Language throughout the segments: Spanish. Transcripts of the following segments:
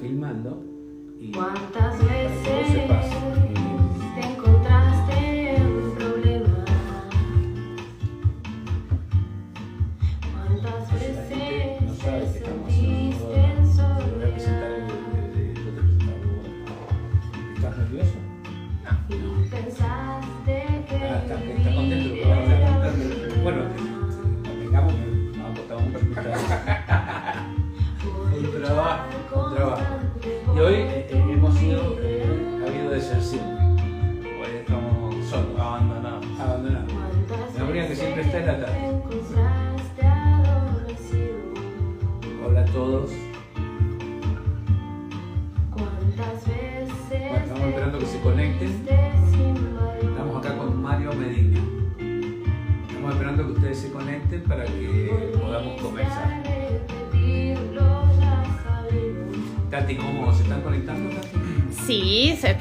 filmando y ¿Cuántas que vos sepas.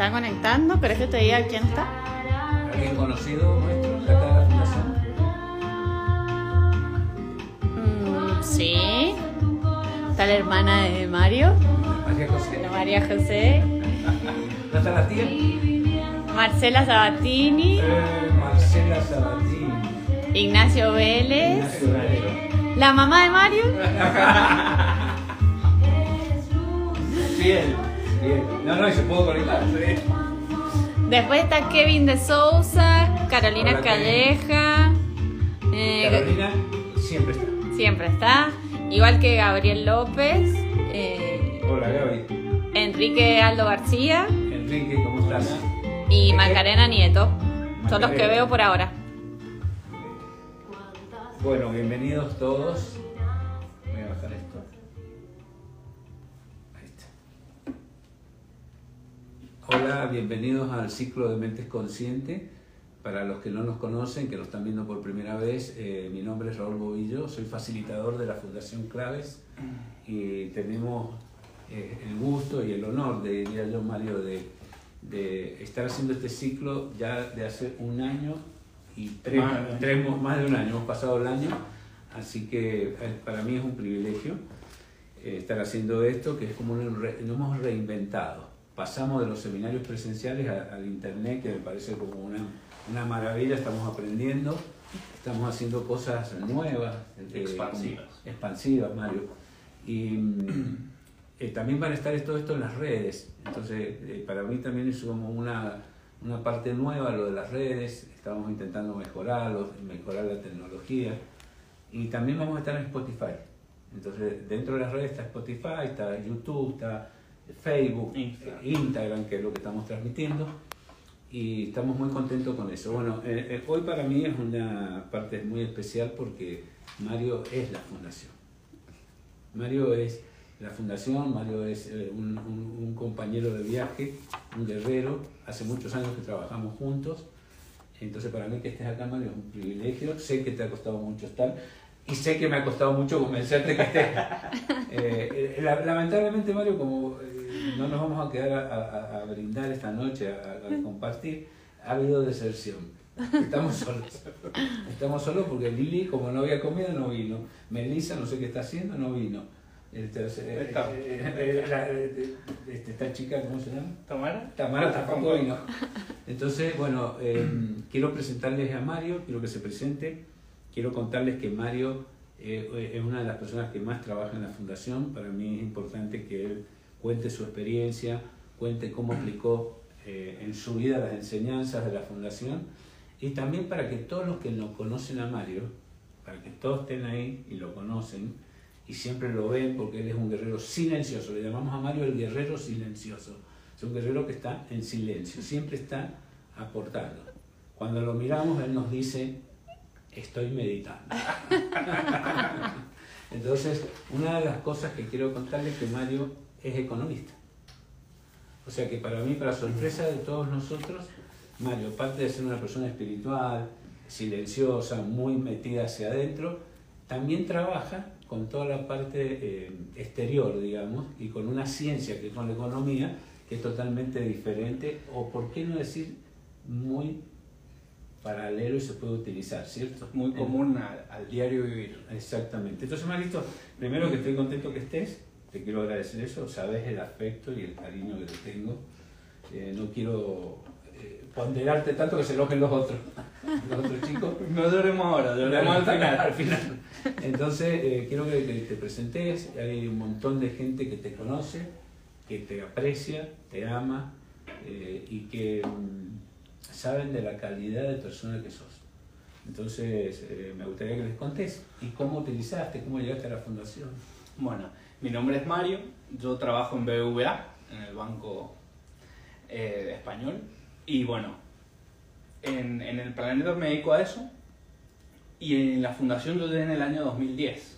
Está conectando, pero es que te diga quién está. ¿Alguien conocido nuestro de acá de la fundación? Mm, sí. Está la hermana de Mario, María José. María José, ¿No está la tía? Marcela Sabatini, Eh, Marcela Sabatini. Ignacio Vélez, Ignacio la mamá de Mario, bien. No, no, y se puedo conectar. sí. después está Kevin de Sousa, Carolina Hola, Calleja, eh, Carolina siempre está. siempre está, igual que Gabriel López, eh, Hola, Gaby. Enrique Aldo García Enrique, ¿cómo estás? y Macarena Nieto. Son los que veo por ahora. Bueno, bienvenidos todos. Hola, bienvenidos al ciclo de Mentes Conscientes. Para los que no nos conocen, que nos están viendo por primera vez, eh, mi nombre es Raúl Bobillo, soy facilitador de la Fundación Claves y tenemos eh, el gusto y el honor, de, diría yo, Mario, de, de estar haciendo este ciclo ya de hace un año y tres, Más de un año. tres mo- más de un año, hemos pasado el año, así que eh, para mí es un privilegio eh, estar haciendo esto, que es como nos hemos reinventado. Pasamos de los seminarios presenciales al internet, que me parece como una, una maravilla, estamos aprendiendo, estamos haciendo cosas nuevas, eh, Expansivas. como- expansivas, Mario. Y mm, eh, también van a estar todo esto en las redes, entonces eh, para mí también es como una, una parte nueva lo de las redes, estamos intentando mejorarlo, mejorar la tecnología y también vamos a estar en Spotify. Entonces, dentro de las redes está Spotify, está YouTube, está Facebook, Instagram. Instagram, que es lo que estamos transmitiendo. Y estamos muy contentos con eso. Bueno, eh, eh, hoy para mí es una parte muy especial porque Mario es la fundación. Mario es la fundación, Mario es eh, un, un- un compañero de viaje, un guerrero. Hace muchos años que trabajamos juntos. Entonces para mí que estés acá, Mario, es un privilegio. Sé que te ha costado mucho estar y sé que me ha costado mucho convencerte que estés. Eh, la- lamentablemente, Mario, como no nos vamos a quedar a, a- a brindar esta noche, a, a compartir, ha habido deserción. Estamos solos. Estamos solos porque Lili, como no había comido, no vino. Melissa, no sé qué está haciendo, no vino. Entonces, eh, Está. eh, eh, la- eh, este, esta chica, ¿cómo se llama? ¿Tamara? Tamara tampoco vino. Entonces, bueno, eh, quiero presentarles a Mario, quiero que se presente. Quiero contarles que Mario eh, es una de las personas que más trabaja en la fundación. Para mí es importante que él cuente su experiencia, cuente cómo aplicó eh, en su vida las enseñanzas de la fundación y también para que todos los que no conocen a Mario, para que todos estén ahí y lo conocen y siempre lo ven porque él es un guerrero silencioso. Le llamamos a Mario el guerrero silencioso. Es un guerrero que está en silencio, siempre está aportando. Cuando lo miramos, él nos dice, estoy meditando. Entonces, una de las cosas que quiero contarles es que Mario es economista. O sea que para mí, para sorpresa de todos nosotros, Mario, aparte de ser una persona espiritual, silenciosa, muy metida hacia adentro, también trabaja con toda la parte eh, exterior, digamos, y con una ciencia que es con la economía, que es totalmente diferente, o por qué no decir muy paralelo y se puede utilizar, ¿cierto? Muy común al, al diario vivir. Exactamente. Entonces, Marito, primero que estoy contento que estés, te quiero agradecer eso, sabes el afecto y el cariño que te tengo. Eh, no quiero eh, ponderarte tanto que se enojen los otros, los otros chicos. No lloremos ahora, lloremos al final. Al final. Entonces, eh, quiero que te, te presentes. Hay un montón de gente que te conoce, que te aprecia, te ama eh, y que mm, saben de la calidad de persona que sos. Entonces, eh, me gustaría que les contés. ¿Y cómo utilizaste? ¿Cómo llegaste a la fundación? Bueno, mi nombre es Mario, yo trabajo en BBVA, en el Banco eh, Español, y bueno, en, en el planeta me dedico a eso, y en la fundación yo llegué en el año 2010.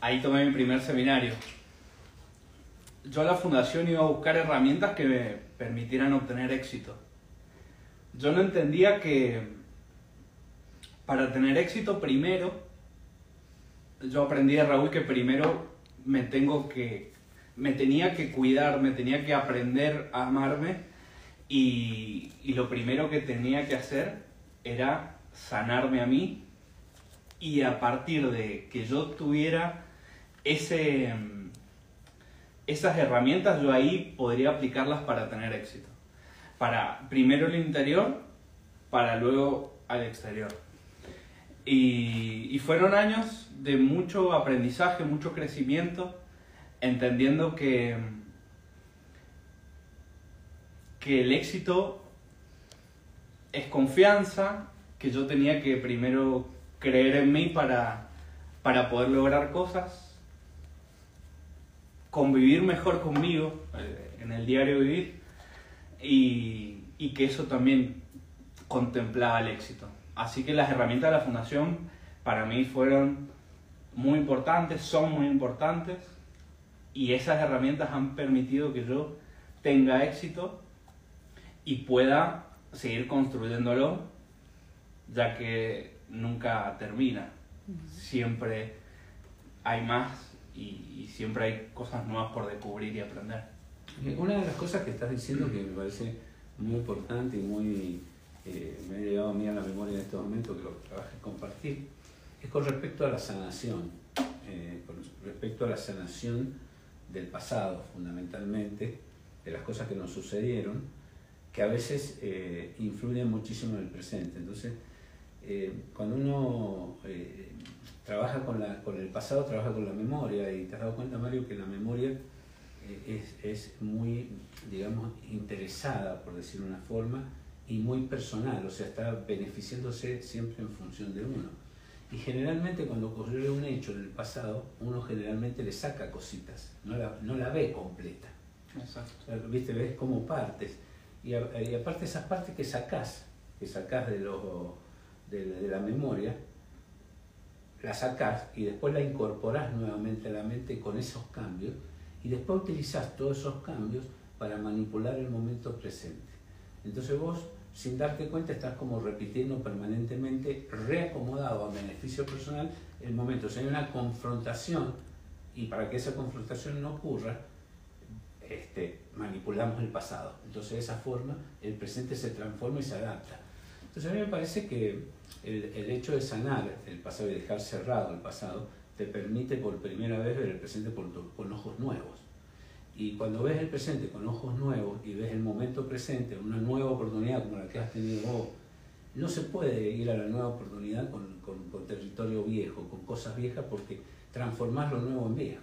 Ahí tomé mi primer seminario. Yo a la fundación iba a buscar herramientas que me permitieran obtener éxito. Yo no entendía que para tener éxito primero, yo aprendí de Raúl que primero me tengo que, me tenía que cuidar, me tenía que aprender a amarme y, y lo primero que tenía que hacer era sanarme a mí y a partir de que yo tuviera ese, esas herramientas, yo ahí podría aplicarlas para tener éxito. Para primero el interior, para luego al exterior. Y fueron años de mucho aprendizaje, mucho crecimiento, entendiendo que, que el éxito es confianza, que yo tenía que primero creer en mí para, para poder lograr cosas, convivir mejor conmigo eh, en el diario vivir y, y que eso también contemplaba el éxito. Así que las herramientas de la fundación para mí fueron muy importantes, son muy importantes y esas herramientas han permitido que yo tenga éxito y pueda seguir construyéndolo, ya que nunca termina. Siempre hay más y, y siempre hay cosas nuevas por descubrir y aprender. Una de las cosas que estás diciendo que me parece muy importante y muy eh, me ha llegado a mí a la memoria en este momento que lo trabajes compartir es con respecto a la sanación, eh, con respecto a la sanación del pasado fundamentalmente, de las cosas que nos sucedieron, que a veces eh, influyen muchísimo en el presente. Entonces, eh, cuando uno trabaja con, el pasado, trabaja con la memoria, y te has dado cuenta, Mario, que la memoria es, es muy, digamos, interesada, por decirlo de una forma, y muy personal, o sea, está beneficiándose siempre en función de uno. Y generalmente cuando ocurre un hecho en el pasado, uno generalmente le saca cositas, no la, no la ve completa. Exacto. ¿Viste? Ves como partes. Y, a- y aparte esas partes que sacás, que sacás de, los de, de la memoria, las sacás y después la incorporás nuevamente a la mente con esos cambios y después utilizás todos esos cambios para manipular el momento presente. Entonces vos, sin darte cuenta, estás como repitiendo permanentemente, reacomodado a beneficio personal, el momento. O sea, hay una confrontación y para que esa confrontación no ocurra, este, manipulamos el pasado. Entonces de esa forma el presente se transforma y se adapta. Entonces a mí me parece que el, hecho de sanar el pasado y dejar cerrado el pasado te permite por primera vez ver el presente por con ojos nuevos. Y cuando ves el presente con ojos nuevos y ves el momento presente, una nueva oportunidad como la que has tenido vos, no se puede ir a la nueva oportunidad con, con- con territorio viejo, con cosas viejas, porque transformar lo nuevo en viejo.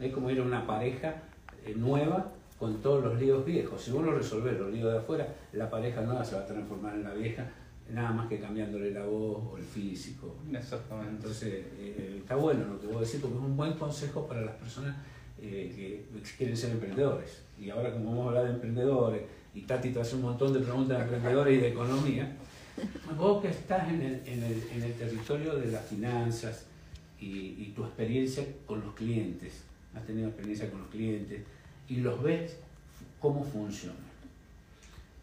Es como ir a una pareja eh, nueva con todos los líos viejos. Si vos lo resolvés, los líos de afuera, la pareja nueva se va a transformar en la vieja, nada más que cambiándole la voz o el físico. Exactamente. Entonces, eh, está bueno lo que vos decís, porque es un buen consejo para las personas eh, que quieren ser emprendedores. Y ahora, como vamos a hablar de emprendedores, y Tati te hace un montón de preguntas de emprendedores y de economía, vos que estás en el, en el, en el territorio de las finanzas y, y tu experiencia con los clientes, has tenido experiencia con los clientes y los ves cómo funcionan.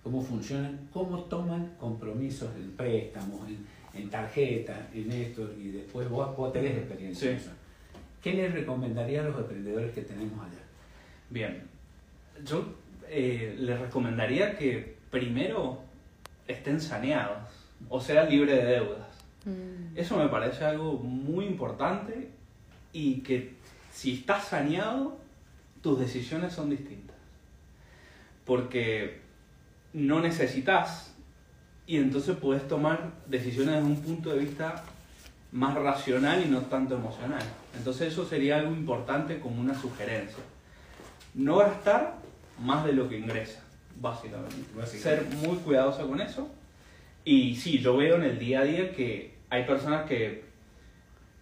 Cómo funcionan, cómo toman compromisos en préstamos, en, en tarjetas, en esto, y después vos, vos tenés experiencia en eso. ¿Qué les recomendaría a los emprendedores que tenemos allá? Bien, yo eh, les recomendaría que primero estén saneados, o sea, libres de deudas. Mm. Eso me parece algo muy importante y que si estás saneado, tus decisiones son distintas. Porque no necesitas y entonces puedes tomar decisiones desde un punto de vista más racional y no tanto emocional. Entonces eso sería algo importante como una sugerencia. No gastar más de lo que ingresa, básicamente. Básicamente. Ser muy cuidadoso con eso. Y sí, yo veo en el día a día que hay personas que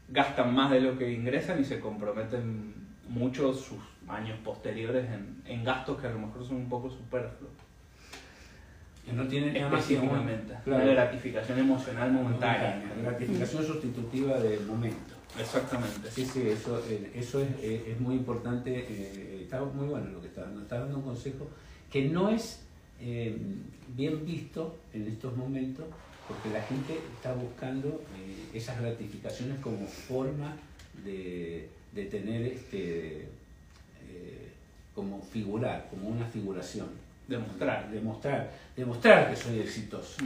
gastan más de lo que ingresan y se comprometen mucho sus años posteriores en, en gastos que a lo mejor son un poco superfluos. Que no tiene nada más que claro, Una gratificación emocional momentánea. gratificación sustitutiva del momento. Exactamente. Sí, sí, eso, eh, eso es, eh, es muy importante. eh, está muy bueno lo que está dando. Está dando un consejo que no es eh, bien visto en estos momentos porque la gente está buscando eh, esas gratificaciones como forma de, de tener, este, eh, como figurar, como una figuración. Demostrar. Demostrar, demostrar que soy exitoso.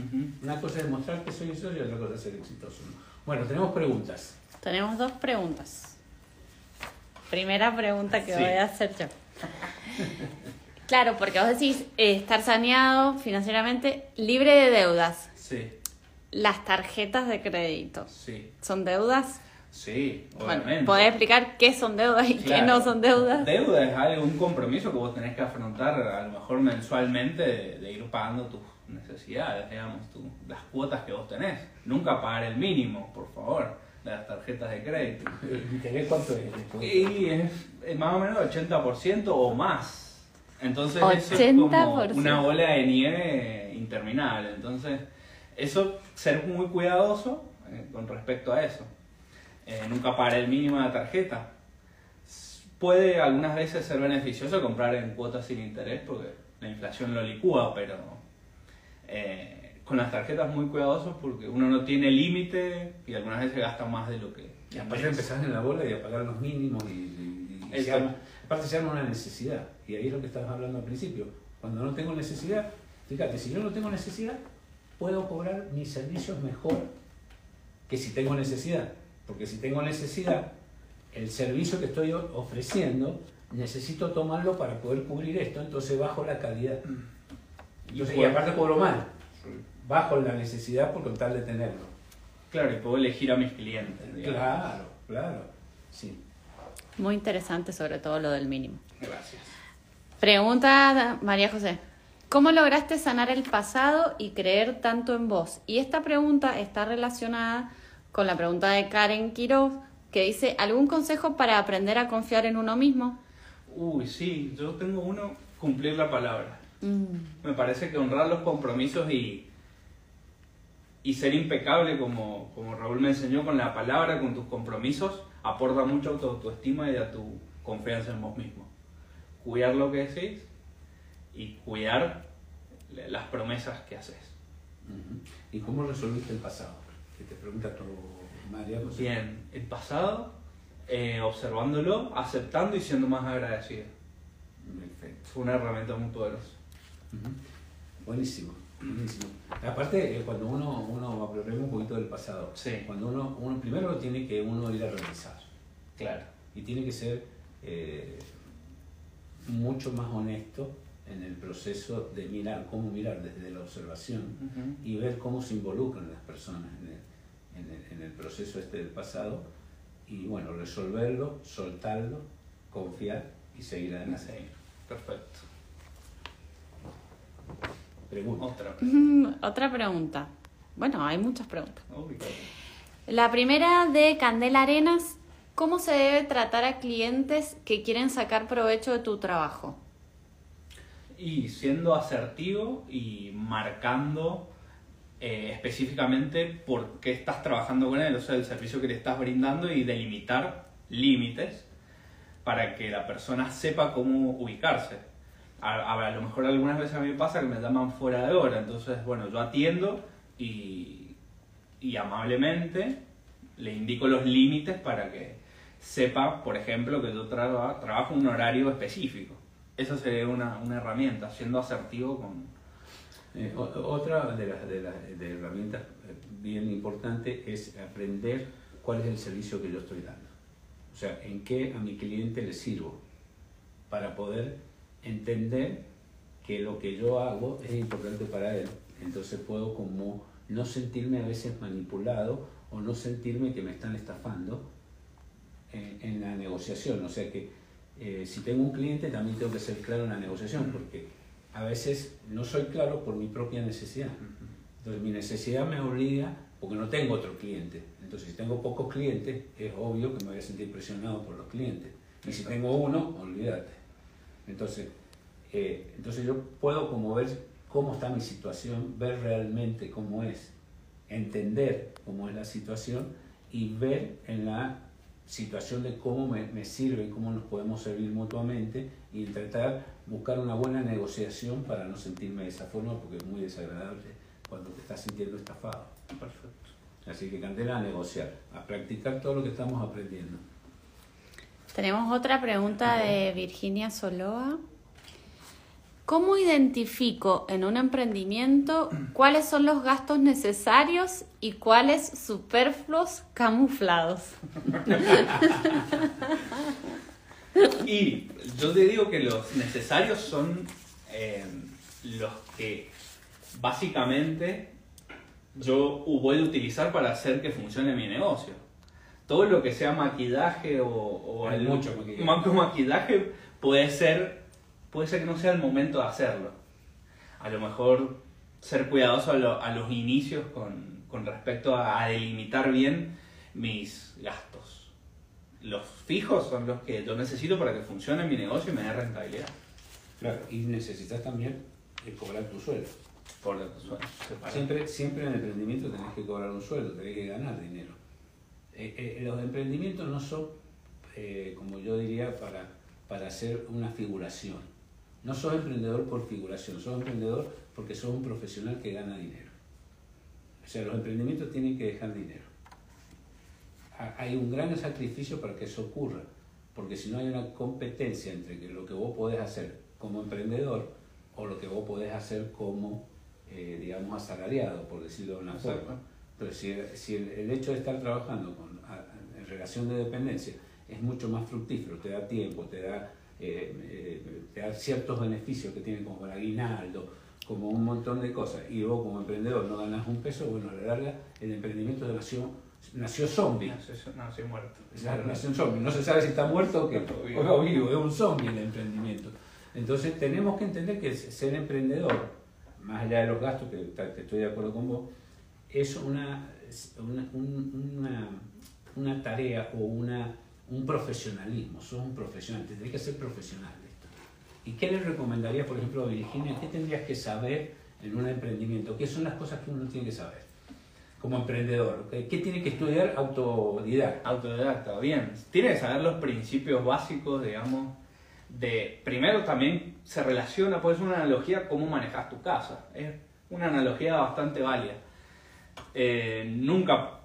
Una cosa es demostrar que soy exitoso y otra cosa es ser exitoso. ¿no? Bueno, tenemos preguntas. Tenemos dos preguntas. Primera pregunta que Sí. voy a hacer yo. Claro, porque vos decís eh, estar saneado financieramente, libre de deudas. Sí, Las tarjetas de crédito, sí, ¿son deudas? Sí, Bueno, obviamente. ¿podés explicar qué son deudas y qué no son deudas? Deuda es algo, un compromiso que vos tenés que afrontar a lo mejor mensualmente de, de ir pagando tus necesidades, digamos, tu- las cuotas que vos tenés. Nunca pagar el mínimo, por favor, de las tarjetas de crédito. ¿El interés cuánto es? Y es, es más o menos 80% o más. Entonces eso es como 80%. una bola de nieve interminable. Entonces, eso, ser muy cuidadoso eh, con respecto a eso. Eh, nunca pagar el mínimo de la tarjeta. Puede algunas veces ser beneficioso comprar en cuotas sin interés porque la inflación lo licúa, pero eh, con las tarjetas muy cuidadosos porque uno no tiene límite y algunas veces gasta más de lo que Y aparte empezás en la bola y a pagar los mínimos y, y- y se arma- aparte se arma una necesidad. Y ahí es lo que estabas hablando al principio. Cuando no tengo necesidad, fíjate, si yo no tengo necesidad, puedo cobrar mis servicios mejor que si tengo necesidad. Porque si tengo necesidad, el servicio que estoy ofreciendo, necesito tomarlo para poder cubrir esto, entonces bajo la calidad. Entonces, y, puedo- aparte cobro mal, bajo la necesidad por con tal de tenerlo. Claro, y puedo elegir a mis clientes. digamos. Claro, claro. Sí. Muy interesante sobre todo lo del mínimo. Gracias. Pregunta María José. ¿Cómo lograste sanar el pasado y creer tanto en vos? Y esta pregunta está relacionada con la pregunta de Karen Quiroz, que dice, ¿algún consejo para aprender a confiar en uno mismo? Uy, sí, yo tengo uno, cumplir la palabra. Mm, Me parece que honrar los compromisos y, y ser impecable, como, como Raúl me enseñó con la palabra, con tus compromisos, aporta mucho a tu autoestima y a tu confianza en vos mismo. Cuidar lo que decís y cuidar las promesas que haces. ¿Y cómo resolviste el pasado? Que te pregunta tu María José. Bien, el pasado, eh, observándolo, aceptando y siendo más agradecido. Perfecto. Fue una herramienta muy poderosa. Buenísimo, buenísimo. Aparte, eh, cuando uno, uno hablemos un poquito del pasado, Sí. cuando uno, uno primero tiene que uno ir a revisar Claro. y tiene que ser eh, mucho más honesto en el proceso de mirar, cómo mirar desde la observación y ver cómo se involucran las personas en en el- en el proceso este del pasado y bueno, resolverlo, soltarlo, confiar y seguir adelante. Perfecto. Pregunta. Otra. Mm, Otra pregunta. Bueno, hay muchas preguntas. La primera de Candela Arenas, ¿cómo se debe tratar a clientes que quieren sacar provecho de tu trabajo? Y siendo asertivo y marcando eh, específicamente por qué estás trabajando con él, o sea, el servicio que le estás brindando y delimitar límites para que la persona sepa cómo ubicarse. A, a- lo mejor algunas veces a mí me pasa que me llaman fuera de hora, entonces, bueno, yo atiendo y, y amablemente le indico los límites para que sepa, por ejemplo, que yo traba- trabajo un horario específico. Esa sería una, una herramienta, siendo asertivo con... Eh, otra de las de las- de herramientas eh, bien importante es aprender cuál es el servicio que yo estoy dando. O sea, en qué a mi cliente le sirvo para poder entender que lo que yo hago es importante para él. Entonces puedo como no sentirme a veces manipulado o no sentirme que me están estafando en, en la negociación. O sea que eh, si tengo un cliente también tengo que ser claro en la negociación porque a veces no soy claro por mi propia necesidad. Entonces mi necesidad me obliga porque no tengo otro cliente. Entonces si tengo pocos clientes es obvio que me voy a sentir presionado por los clientes. Y si tengo uno, olvídate. Entonces, eh, entonces yo puedo como ver cómo está mi situación, ver realmente cómo es, entender cómo es la situación y ver en la situación de cómo me, me sirve y cómo nos podemos servir mutuamente y tratar buscar una buena negociación para no sentirme de esa forma porque es muy desagradable cuando te estás sintiendo estafado. Perfecto. Así que Candela a negociar, a practicar todo lo que estamos aprendiendo. Tenemos otra pregunta de Virginia Soloa. ¿Cómo identifico en un emprendimiento cuáles son los gastos necesarios y cuáles superfluos camuflados? Y yo te digo que los necesarios son eh, los que básicamente yo voy a utilizar para hacer que funcione mi negocio. Todo lo que sea maquillaje o, o Hay mucho maquillaje. ma- maquillaje puede ser, puede ser que no sea el momento de hacerlo. A lo mejor ser cuidadoso a, lo- a los inicios con, con respecto a, a delimitar bien mis gastos. Los fijos son los que yo necesito para que funcione mi negocio y me dé rentabilidad. Claro, y necesitas también eh, cobrar tu sueldo. Que suena, separado. Siempre, siempre en el emprendimiento tenés que cobrar un sueldo, tenés que ganar dinero. Eh, eh, los emprendimientos no son, eh, como yo diría, para, para hacer una figuración. No sos emprendedor por figuración, sos emprendedor porque sos un profesional que gana dinero. O sea, los emprendimientos tienen que dejar dinero. Ha- Hay un gran sacrificio para que eso ocurra, porque si no hay una competencia entre lo que vos podés hacer como emprendedor o lo que vos podés hacer como, eh, digamos, asalariado, por decirlo de una Exacto. forma. Pero si, si el, el hecho de estar trabajando con, a- en relación de dependencia es mucho más fructífero, te da tiempo, te da, eh, eh, te da ciertos beneficios que tiene como el aguinaldo, como un montón de cosas, y vos como emprendedor no ganas un peso, bueno, a la larga el emprendimiento nació, nació zombie. No, soy muerto. Claro, nació un zombie. No se sabe si está muerto o que O vivo. Es un zombie el emprendimiento. Entonces tenemos que entender que ser emprendedor, más allá de los gastos, que que estoy de acuerdo con vos, es una, una, una tarea o una, un profesionalismo. Sos un profesional, tendrías que ser profesional de esto. ¿Y qué le recomendarías, por ejemplo, a Virginia? ¿Qué tendrías que saber en un emprendimiento? ¿Qué son las cosas que uno tiene que saber como emprendedor? ¿Qué tiene que estudiar autodidacta? Autodidacta, bien. Tienes que saber los principios básicos, digamos, de... Primero también se relaciona, puede ser una analogía cómo manejas tu casa. Es una analogía bastante válida. Eh, nunca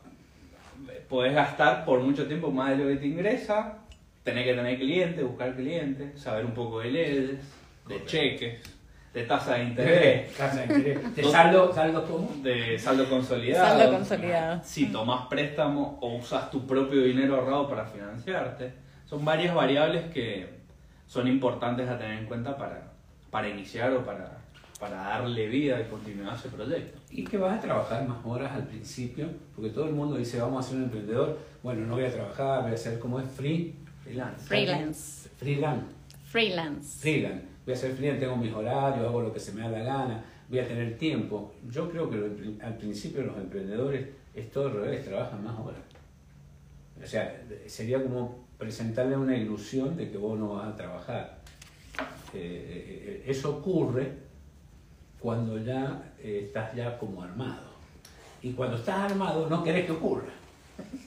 podés gastar por mucho tiempo más de lo que te ingresa, tener que tener clientes, buscar clientes, saber un poco de leyes, de cheques, de tasa de interés. Tasa de interés. ¿De saldo, saldo cómo? de saldo consolidado. Saldo consolidado. Si tomas préstamo o usas tu propio dinero ahorrado para financiarte. Son varias variables que son importantes a tener en cuenta para, para iniciar o para, para darle vida y continuidad a ese proyecto. Y que vas a trabajar más horas al principio, porque todo el mundo dice, vamos a ser un emprendedor, bueno, no voy a trabajar, voy a hacer como es free, Freelance. Freelance. freelance, Freelance. freelance. Voy a ser freelance, tengo mis horarios, hago lo que se me da la gana, voy a tener tiempo. Yo creo que al principio los emprendedores es todo al revés, trabajan más horas. O sea, sería como presentarle una ilusión de que vos no vas a trabajar. Eh, eh, eh, eso ocurre cuando ya eh, estás ya como armado. Y cuando estás armado no querés que ocurra.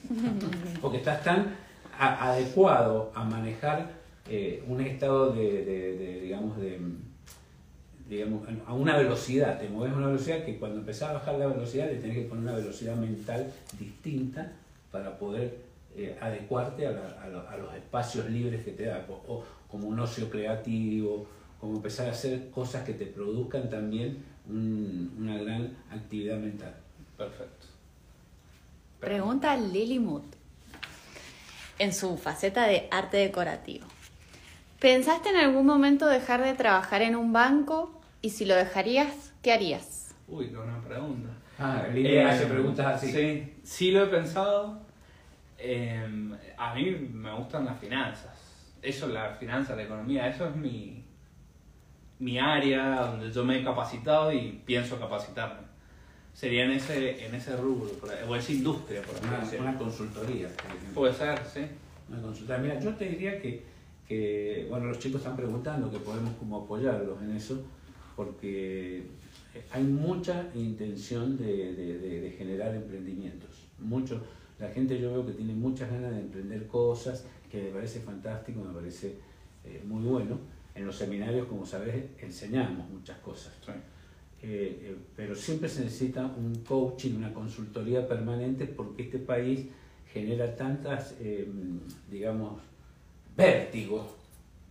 Porque estás tan a- adecuado a manejar eh, un estado de, de- de, digamos, de, digamos, a una velocidad. Te mueves a una velocidad que cuando empezás a bajar la velocidad le tenés que poner una velocidad mental distinta para poder eh, adecuarte a, la- a lo- a los espacios libres que te da. O, o como un ocio creativo, como empezar a hacer cosas que te produzcan también un- una gran actividad mental. Perfecto. Pregunta Lily Mood. en su faceta de arte decorativo. ¿Pensaste en algún momento dejar de trabajar en un banco? Y si lo dejarías, ¿qué harías? Uy, qué buena pregunta. Ah, Eh, hace preguntas así. Sí, sí lo he pensado. Eh, a mí me gustan las finanzas. Eso, la finanza, la economía, eso es mi, mi área donde yo me he capacitado y pienso capacitarme. Sería en ese, en ese rubro, o esa industria, por así Una, una consultoría. por ejemplo. Puede ser, sí. Una consulta. Mira, yo te diría que, que, bueno, los chicos están preguntando que podemos como apoyarlos en eso, porque hay mucha intención de, de- de- de generar emprendimientos. Mucho, la gente yo veo que tiene muchas ganas de emprender cosas, que me parece fantástico, me parece eh, muy bueno. En los seminarios, como sabes, enseñamos muchas cosas. sí. Eh, eh, pero siempre se necesita un coaching, una consultoría permanente porque este país genera tantas, eh, digamos, vértigos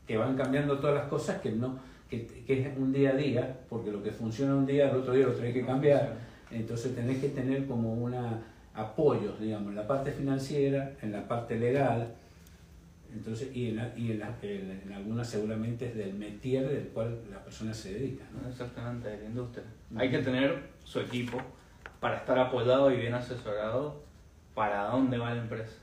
que van cambiando todas las cosas que no que, que es un día a día, porque lo que funciona un día, el otro día lo tenés que cambiar. Entonces tenés que tener como una apoyos, digamos, en la parte financiera, en la parte legal, entonces, y en, la- y en, la- en- en algunas seguramente es del métier del cual la persona se dedica. ¿no? Exactamente, de la industria. Hay que tener su equipo para estar apoyado y bien asesorado para dónde va la empresa.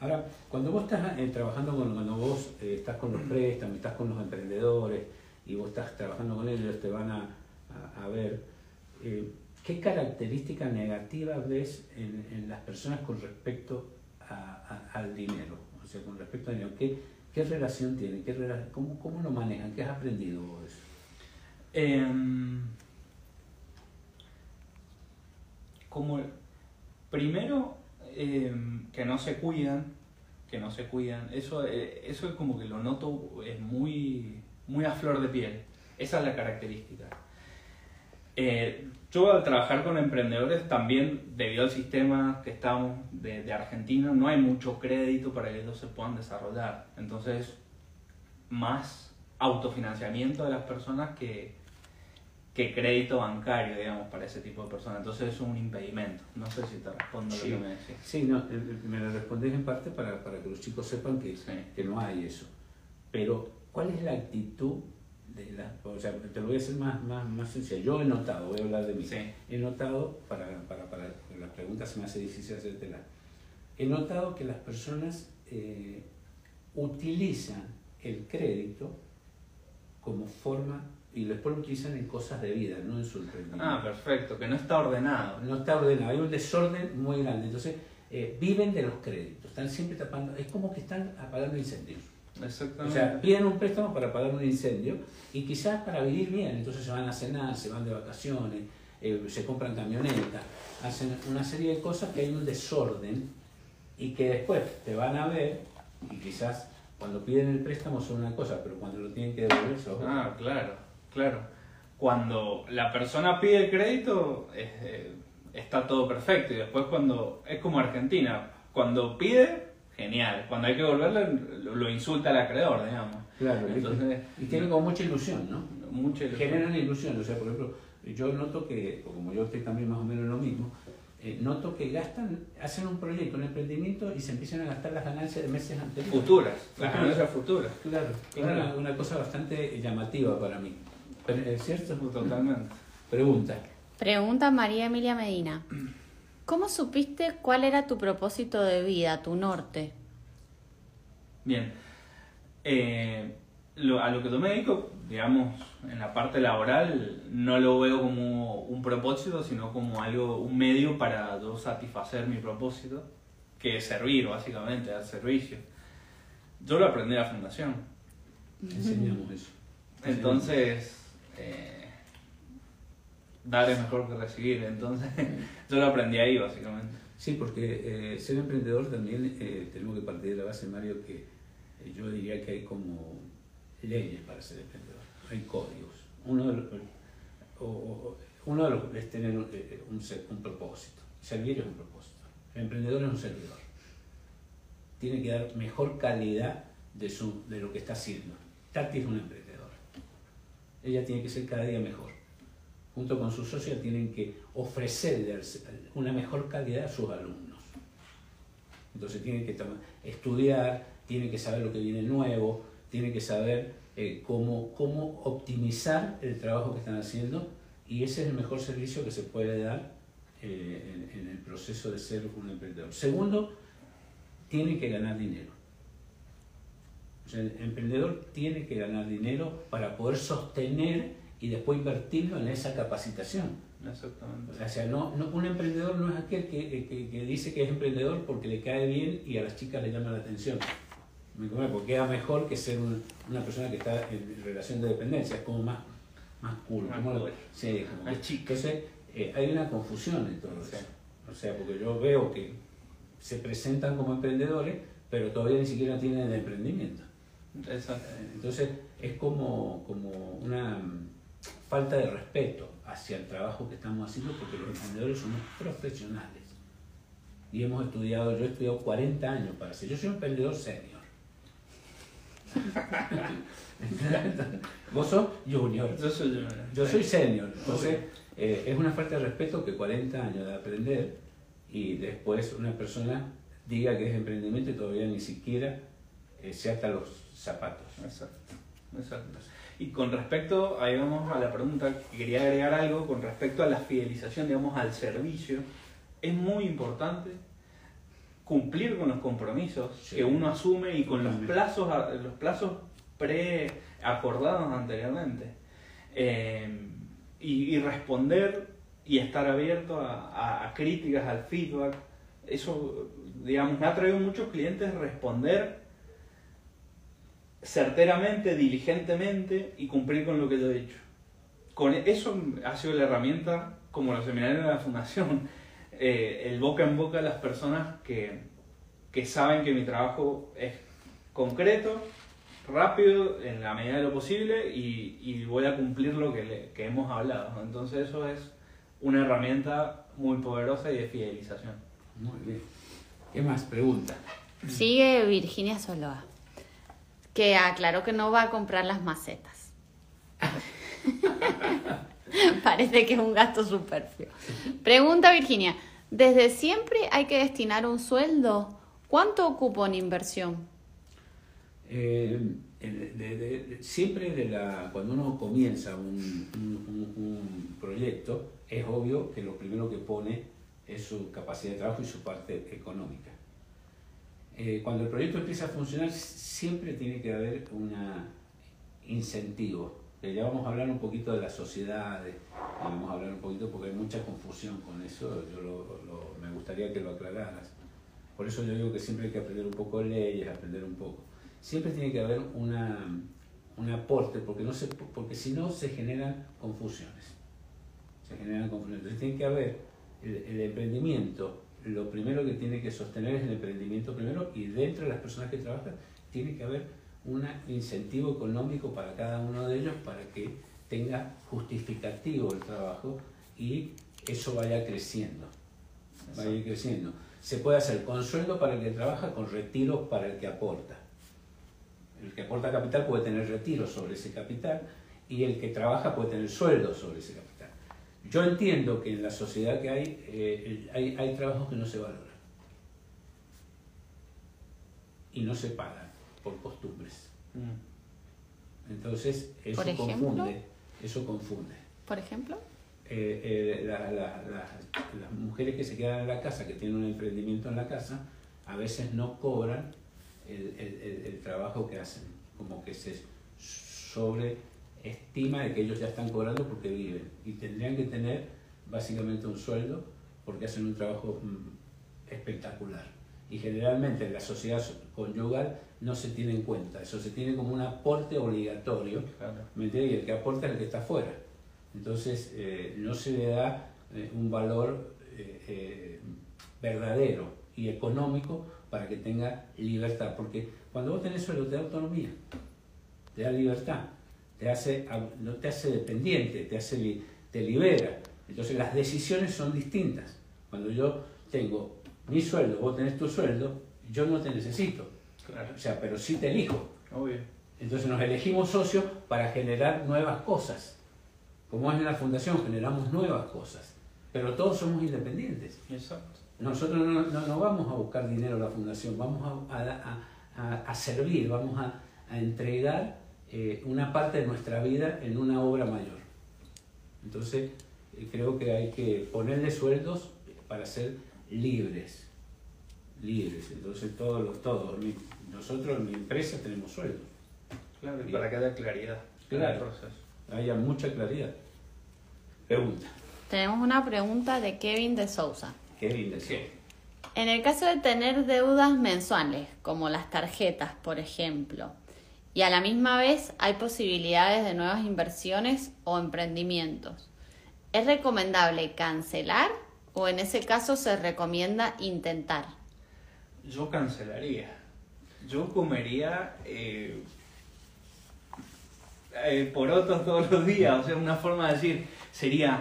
Ahora, cuando vos estás eh, trabajando con, cuando vos eh, estás con los préstamos, estás con los emprendedores y vos estás trabajando con ellos, te van a, a- a ver, eh, ¿qué características negativas ves en, en las personas con respecto a- al dinero? O sea, con respecto al dinero, ¿qué, qué relación tienen? ¿Qué cómo, ¿Cómo lo manejan? ¿Qué has aprendido vos de eso? Em, como primero em, que no se cuidan, que no se cuidan, eso, eh, eso es como que lo noto es muy, muy a flor de piel. Esa es la característica. Eh, yo al trabajar con emprendedores también, debido al sistema que estamos de, de Argentina, no hay mucho crédito para que ellos se puedan desarrollar. Entonces, más autofinanciamiento de las personas que, que crédito bancario, digamos, para ese tipo de personas. Entonces es un impedimento. No sé si te respondo Sí. lo que me decís. Sí, no, eh, eh, me lo respondés en parte para, para que los chicos sepan que, Sí. que no hay eso. Pero, ¿cuál es la actitud de la... O sea, te lo voy a hacer más, más, más sencillo. Yo he notado, voy a hablar de mí. Sí. He notado, para, para, para la pregunta se me hace difícil hacértela, he notado que las personas eh, utilizan el crédito como forma y después lo utilizan en cosas de vida, no en su emprendimiento Ah, perfecto, que no está ordenado. no está ordenado, hay un desorden muy grande. Entonces, eh, viven de los créditos, están siempre tapando, es como que están apagando incendios. O Exactamente. sea, piden un préstamo para apagar un incendio y quizás para vivir bien, entonces se van a cenar, se van de vacaciones, eh, se compran camionetas, hacen una serie de cosas que hay un desorden y que después te van a ver y quizás cuando piden el préstamo son una cosa, pero cuando lo tienen que devolver son. Ah, claro, claro. Cuando la persona pide el crédito, es, eh, está todo perfecto. Y después cuando, es como Argentina, cuando pide, genial. Cuando hay que devolverle, lo, lo insulta al acreedor, digamos. Claro, Entonces, y tienen como mucha ilusión, ¿no? mucha ilusión. generan ilusión. O sea, por ejemplo, yo noto que, como yo estoy también más o menos en lo mismo, eh, noto que gastan, hacen un proyecto, un emprendimiento y se empiezan a gastar las ganancias de meses anteriores. Futuras, las ganancias futuras. Claro, Claro. es una, una cosa bastante llamativa para mí. ¿Es cierto? Totalmente. Pregunta. Pregunta María Emilia Medina. ¿Cómo supiste cuál era tu propósito de vida, tu norte? Bien. Eh, lo- a lo que yo me dedico, digamos, en la parte laboral, no lo veo como un propósito, sino como algo, un medio para yo satisfacer mi propósito, que es servir, básicamente, dar servicio. Yo lo aprendí en la fundación. Enseñamos eso. Entonces, eh, dar es mejor que recibir. Entonces, yo lo aprendí ahí, básicamente. Sí, porque eh, ser emprendedor también eh, tenemos que partir de la base, Mario, que eh, yo diría que hay como leyes para ser emprendedor, hay códigos. Uno de los, o- uno de los es tener un, eh, un propósito. Servir es un propósito. El emprendedor es un servidor. Tiene que dar mejor calidad de, su, de lo que está haciendo. Tati es una emprendedora. Ella tiene que ser cada día mejor junto con sus socios, tienen que ofrecerle una mejor calidad a sus alumnos. Entonces tiene que estudiar, tiene que saber lo que viene nuevo, tiene que saber eh, cómo, cómo optimizar el trabajo que están haciendo y ese es el mejor servicio que se puede dar eh, en, en el proceso de ser un emprendedor. Segundo, tiene que ganar dinero. O sea, el emprendedor tiene que ganar dinero para poder sostener y después invertirlo en esa capacitación. Exactamente. O sea, no, no- un emprendedor no es aquel que, que- que dice que es emprendedor porque le cae bien y a las chicas le llama la atención. ¿Me? Porque queda mejor que ser un- una persona que está en relación de dependencia, es como más, más cool. Más como lo- sí, como que-. Entonces, eh, hay una confusión en todo Sí. eso. O sea, porque yo veo que se presentan como emprendedores, pero todavía ni siquiera tienen el emprendimiento. Exacto. Entonces es como, como una mm, falta de respeto hacia el trabajo que estamos haciendo porque los emprendedores somos profesionales y hemos estudiado, yo he estudiado 40 años para ser, yo soy un emprendedor senior. Vos sos junior, Yo soy yo. yo soy senior, entonces eh, es una falta de respeto que 40 años de aprender y después una persona diga que es emprendimiento y todavía ni siquiera eh, se ata los zapatos. Exacto, exacto. Y con respecto, ahí vamos a la pregunta, que quería agregar algo con respecto a la fidelización, digamos, al servicio. Es muy importante cumplir con los compromisos Sí. que uno asume y con los plazos, los plazos pre-acordados anteriormente. Eh, y, y responder y estar abierto a, a- a críticas, al feedback. Eso, digamos, me ha traído muchos clientes responder certeramente, diligentemente y cumplir con lo que yo he dicho. Con eso ha sido la herramienta, como los seminarios de la fundación, eh, el boca en boca de las personas que, que saben que mi trabajo es concreto, rápido, en la medida de lo posible y, y voy a cumplir lo que, le- que hemos hablado. Entonces eso es una herramienta muy poderosa y de fidelización. Muy bien. ¿Qué más? Pregunta. Sigue Virginia Soloa, que aclaró que no va a comprar las macetas. Parece que es un gasto superfluo. Pregunta Virginia, ¿desde siempre hay que destinar un sueldo? ¿Cuánto ocupa una inversión? Eh, de- siempre de la, cuando uno comienza un proyecto, es obvio que lo primero que pone es su capacidad de trabajo y su parte económica. Eh, cuando el proyecto empieza a funcionar, siempre tiene que haber un incentivo. Que ya vamos a hablar un poquito de las sociedades, vamos a hablar un poquito porque hay mucha confusión con eso, yo lo- lo- me gustaría que lo aclararas. Por eso yo digo que siempre hay que aprender un poco de leyes, aprender un poco. Siempre tiene que haber una, un aporte, porque, no se, porque si no se generan confusiones. Se generan confusiones. Entonces tiene que haber el, el emprendimiento, lo primero que tiene que sostener es el emprendimiento primero y dentro de las personas que trabajan tiene que haber un incentivo económico para cada uno de ellos para que tenga justificativo el trabajo y eso vaya creciendo. Vaya creciendo. Se puede hacer con sueldo para el que trabaja, con retiro para el que aporta. El que aporta capital puede tener retiro sobre ese capital y el que trabaja puede tener sueldo sobre ese capital. Yo entiendo que en la sociedad que hay, eh, hay, hay trabajos que no se valoran y no se pagan por costumbres. Mm. Entonces eso confunde, eso confunde. Por ejemplo, Eh, eh, la- la- la- las mujeres que se quedan en la casa, que tienen un emprendimiento en la casa, a veces no cobran el, el- el- el trabajo que hacen, como que se sobreestima de que ellos ya están cobrando porque viven y tendrían que tener básicamente un sueldo porque hacen un trabajo mm, espectacular. Y generalmente en la sociedad conyugal no se tiene en cuenta, eso se tiene como un aporte obligatorio Claro. ¿Me entiendes? Y el que aporta es el que está afuera. Entonces, eh, no se le da eh, un valor eh, verdadero y económico para que tenga libertad. Porque cuando vos tenés sueldo, te da autonomía, te da libertad, te hace, no te hace dependiente, te, hace, te libera. Entonces, las decisiones son distintas. Cuando yo tengo mi sueldo, vos tenés tu sueldo, yo no te necesito. Claro. O sea, pero sí te elijo. Obvio. Entonces nos elegimos socios para generar nuevas cosas. Como es en la fundación, generamos nuevas cosas. Pero todos somos independientes. Exacto. Nosotros no, no, no vamos a buscar dinero a la fundación, vamos a, a- a- a servir, vamos a, a entregar eh, una parte de nuestra vida en una obra mayor. Entonces, eh, creo que hay que ponerle sueldos para ser libres. Libres. Entonces, todos los, todos, mi- nosotros en mi empresa tenemos sueldos. Claro, y para que haya claridad Claro. Haya mucha claridad. Pregunta. Tenemos una pregunta de Kevin de Sousa. Qué lindo. Sí. En el caso de tener deudas mensuales, como las tarjetas, por ejemplo, y a la misma vez hay posibilidades de nuevas inversiones o emprendimientos, ¿es recomendable cancelar o en ese caso se recomienda intentar? Yo cancelaría. Yo comería eh, eh, porotos todos los días. O sea, una forma de decir sería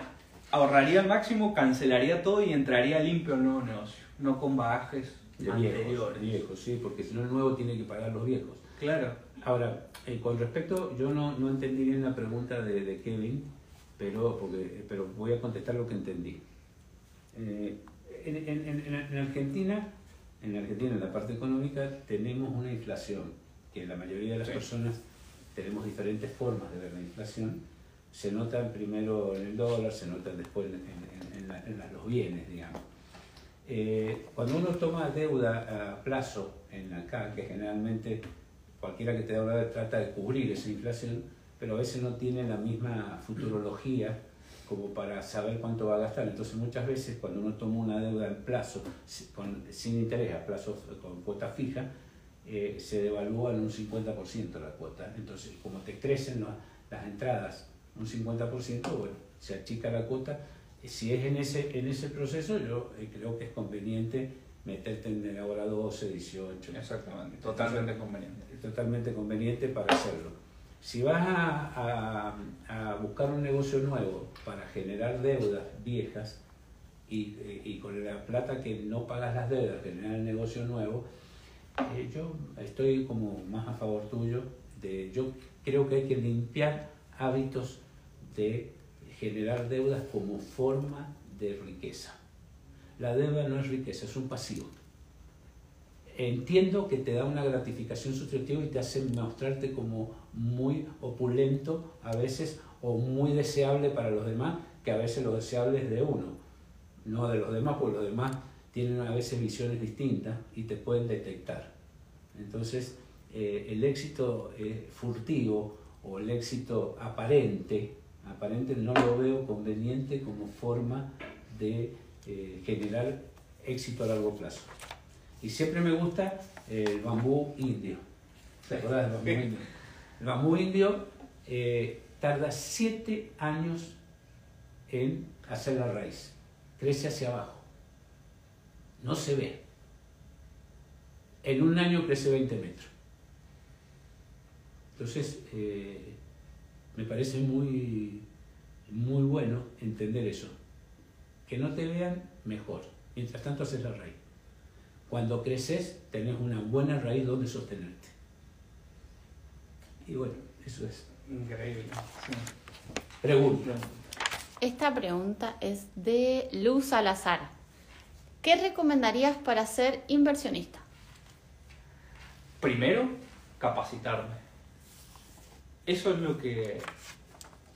ahorraría al máximo, cancelaría todo y entraría limpio al nuevo negocio. No con bagajes De viejos, anteriores. viejos, sí, porque si no el nuevo tiene que pagar los viejos. Claro. Ahora, eh, con respecto, yo no, no entendí bien la pregunta de, de Kevin, pero, porque, pero voy a contestar lo que entendí. Eh, en, en- en- en- en Argentina, en Argentina, en la parte económica, tenemos una inflación, que la mayoría de las Sí. personas tenemos diferentes formas de ver la inflación. Se nota primero en el dólar, se nota después en, la- la- los bienes, digamos. Eh, cuando uno toma deuda a plazo en acá, que generalmente cualquiera que te da una deuda trata de cubrir esa inflación, pero a veces no tiene la misma futurología como para saber cuánto va a gastar. Entonces muchas veces cuando uno toma una deuda en plazo, con- sin interés, a plazo con cuota fija, eh, se devalúa en un 50% la cuota. Entonces como te crecen la- las entradas un 50%, bueno, se achica la cuota. Si es en ese, en ese proceso, yo eh, creo que es conveniente meterte en ahora 12, 18. Exactamente. Totalmente conveniente. Totalmente conveniente para hacerlo. Si vas a, buscar un negocio nuevo para generar deudas viejas y, y con la plata que no pagas las deudas generar el negocio nuevo, eh, yo estoy como más a favor tuyo. De, yo creo que hay que limpiar hábitos de generar deudas como forma de riqueza. La deuda no es riqueza, es un pasivo entiendo que te da una gratificación sustitutiva y te hace mostrarte como muy opulento a veces o muy deseable para los demás, que a veces lo deseable es de uno, no de los demás, porque los demás tienen a veces visiones distintas y te pueden detectar. Entonces, eh, el éxito eh, furtivo o el éxito aparente, aparente no lo veo conveniente como forma de eh, generar éxito a largo plazo. Y siempre me gusta el bambú indio. ¿Te acuerdas del bambú indio? El bambú indio eh, tarda siete años en hacer la raíz. Crece hacia abajo. No se ve. En un año crece 20 metros. Entonces, eh, me parece muy, muy bueno entender eso. Que no te vean mejor. Mientras tanto haces la raíz. Cuando creces, tenés una buena raíz donde sostenerte. Y bueno, eso es. Increíble. Sí. Pregunta. Esta pregunta es de Luz Salazar. ¿Qué recomendarías para ser inversionista? Primero, capacitarme. Eso es lo que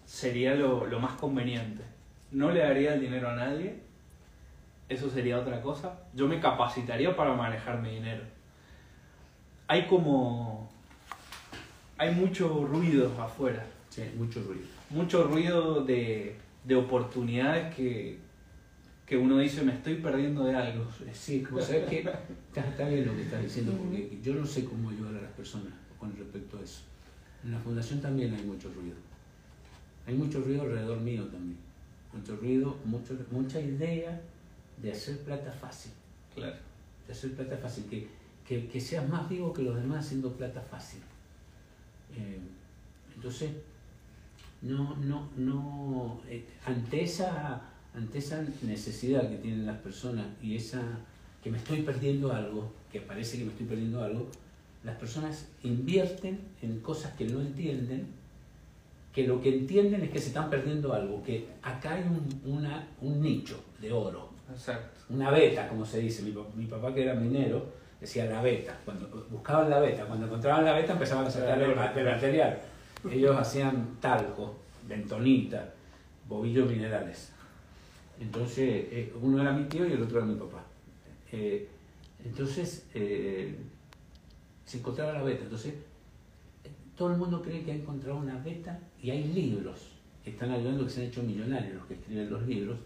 sería lo, lo más conveniente. No le daría el dinero a nadie, eso sería otra cosa. Yo me capacitaría para manejar mi dinero. Hay como... Hay mucho ruido afuera, Sí, mucho ruido. mucho ruido de, de oportunidades que, que uno dice me estoy perdiendo de algo. Sí, vos sabés que está, bien lo que estás diciendo, porque yo no sé cómo ayudar a las personas con respecto a eso. En la fundación también hay mucho ruido. Hay mucho ruido alrededor mío también. Mucho ruido, mucho, mucha idea de hacer plata fácil. Claro. De hacer plata fácil. Que, que, que seas más vivo que los demás haciendo plata fácil. Eh, entonces, no, no, no, eh, ante esa, ante esa necesidad que tienen las personas y esa que me estoy perdiendo algo, que parece que me estoy perdiendo algo, las personas invierten en cosas que no entienden, que lo que entienden es que se están perdiendo algo, que acá hay un, una- un nicho de oro, Exacto. Una beta, como se dice. Mi, mi papá, que era minero, decía la beta. Cuando buscaban la beta, cuando encontraban la beta empezaban a sacar el, el material. Ellos hacían talco, bentonita, bobillos minerales. Entonces, eh, uno era mi tío y el otro era mi papá. Eh, entonces, eh, se encontraba la beta. Entonces, todo el mundo cree que ha encontrado una beta y hay libros que están ayudando que se han hecho millonarios los que escriben los libros.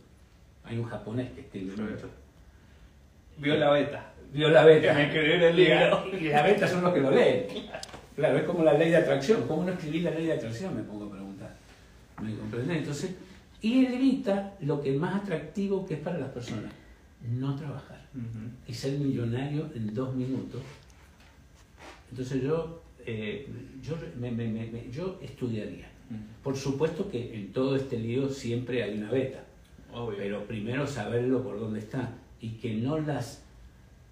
Hay un japonés que escribe mucho. Vio la beta. Vio la beta. Me escribió el libro. Y la beta son los que lo leen. Claro, es como la ley de atracción. ¿Cómo no escribí la ley de atracción? Me pongo a preguntar. ¿Me comprendés? Entonces, y él evita lo que es más atractivo que es para las personas. No trabajar. Y ser millonario en dos minutos. Entonces yo, eh, yo, me- me- me- me- yo estudiaría. Por supuesto que en todo este lío siempre hay una beta. Obvio. Pero primero saberlo por dónde está y que no las,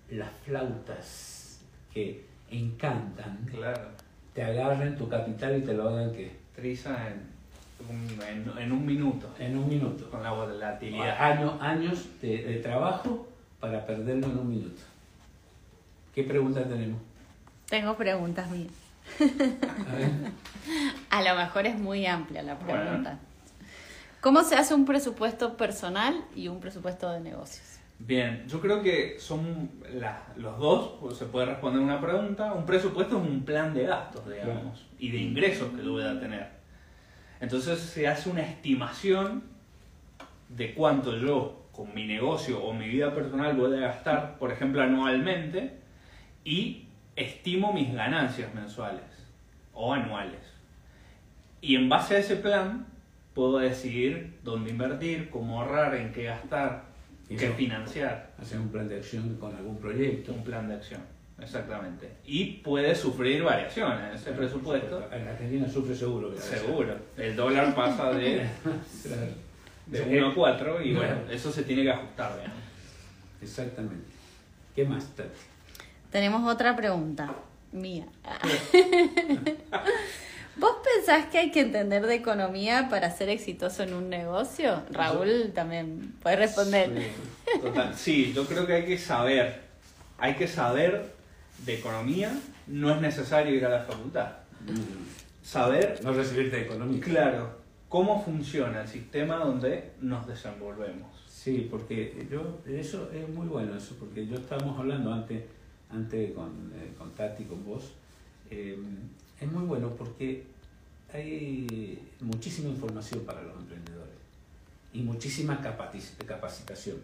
las flautas que encantan Claro. te agarren tu capital y te lo hagan que Triza en un, en, en un minuto. en un minuto. Con la volatilidad. Años, años de, de trabajo para perderlo en un minuto. ¿Qué pregunta tenemos? Tengo preguntas mías. A ver. A lo mejor es muy amplia la Bueno. ¿Cómo se hace un presupuesto personal y un presupuesto de negocios? Bien, yo creo que son la- los dos, pues se puede responder una pregunta. Un presupuesto es un plan de gastos, digamos, y de ingresos que yo voy a tener. Entonces se hace una estimación de cuánto yo con mi negocio o mi vida personal voy a gastar, por ejemplo, anualmente, y estimo mis ganancias mensuales o anuales. Y en base a ese plan puedo decidir dónde invertir, cómo ahorrar, en qué gastar, Y qué eso- financiar. Hacer un plan de acción con algún proyecto. Un plan de acción, exactamente. Y puede sufrir variaciones ese presupuesto. En Argentina sufre seguro. Seguro. El dólar pasa de, de 1 a 4 y bueno, eso se tiene que ajustar, digamos. Exactamente. ¿Qué más? Tati? Tenemos otra pregunta mía. ¿Vos pensás que hay que entender de economía para ser exitoso en un negocio? Raúl también puede responder. Sí, total. Sí, yo creo que hay que saber. Hay que saber de economía. No es necesario ir a la facultad. Saber, No recibirte de economía. claro, cómo funciona el sistema donde nos desenvolvemos. Sí, porque yo, eso es muy bueno, eso, porque yo estábamos hablando antes, antes con, eh, con Tati, con vos, eh, es muy bueno porque hay muchísima información para los emprendedores y muchísima capaci- capacitación.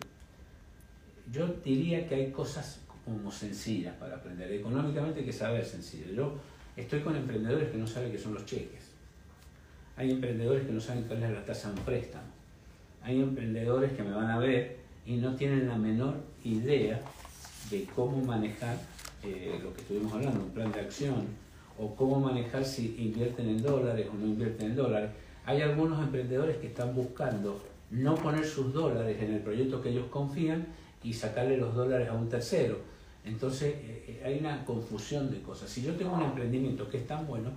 Yo diría que hay cosas como sencillas para aprender. Económicamente hay que saber sencillo. Yo estoy con emprendedores que no saben qué son los cheques. Hay emprendedores que no saben cuál es la tasa de un préstamo. Hay emprendedores que me van a ver y no tienen la menor idea de cómo manejar eh, lo que estuvimos hablando, un plan de acción, o cómo manejar si invierten en dólares o no invierten en dólares. Hay algunos emprendedores que están buscando no poner sus dólares en el proyecto que ellos confían y sacarle los dólares a un tercero. Entonces eh, eh, hay una confusión de cosas. Si yo tengo un emprendimiento que es tan bueno,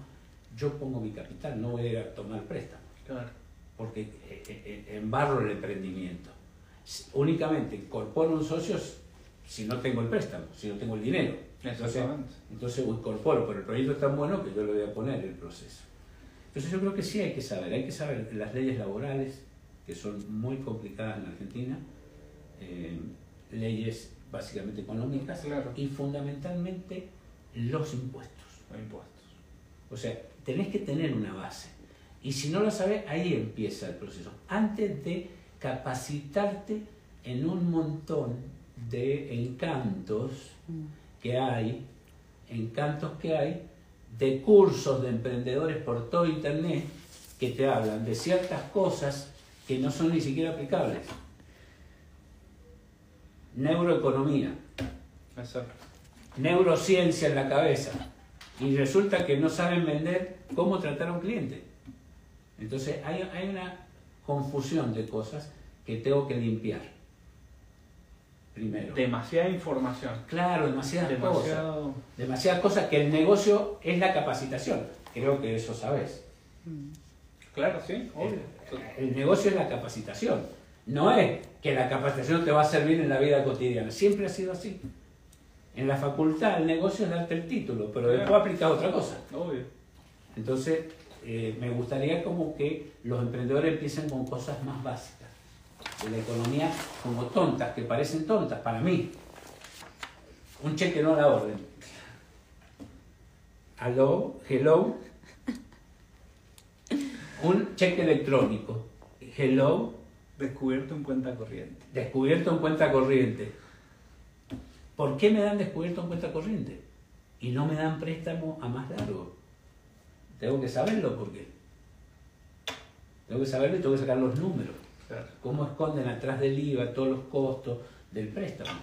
yo pongo mi capital, no voy a ir a tomar préstamo Claro. porque eh, embarro el emprendimiento. Únicamente incorporo un socio si no tengo el préstamo, si no tengo el dinero. Entonces, entonces incorporo, pero el proyecto es tan bueno que yo lo voy a poner el proceso. Entonces yo creo que sí hay que saber, hay que saber las leyes laborales, que son muy complicadas en Argentina, eh, leyes básicamente económicas Claro. y fundamentalmente los impuestos. Los impuestos. O sea, tenés que tener una base. Y si no lo sabes, ahí empieza el proceso. Antes de capacitarte en un montón de encantos que hay, encantos que hay, de cursos de emprendedores por todo Internet que te hablan de ciertas cosas que no son ni siquiera aplicables. Neuroeconomía, neurociencia en la cabeza y resulta que no saben vender cómo tratar a un cliente. Entonces hay, hay una confusión de cosas que tengo que limpiar. Primero. Demasiada información. Claro, demasiadas cosas. Demasiado. Demasiadas cosas que el negocio es la capacitación. Creo que eso sabes. Claro, sí, obvio. El, el negocio es la capacitación. No es que la capacitación te va a servir en la vida cotidiana, siempre ha sido así. En la facultad el negocio es darte el título, pero después aplicar otra cosa. Obvio. Entonces, eh, me gustaría como que los emprendedores empiecen con cosas más básicas de la economía como tontas, que parecen tontas para mí. Un cheque no a la orden. Hello, hello. Un cheque electrónico. Hello, Descubierto en cuenta corriente. descubierto en cuenta corriente. ¿Por qué me dan descubierto en cuenta corriente? Y no me dan préstamo a más largo. Tengo que saberlo porque. Tengo que saberlo y tengo que sacar los números. Claro. ¿Cómo esconden atrás del IVA todos los costos del préstamo?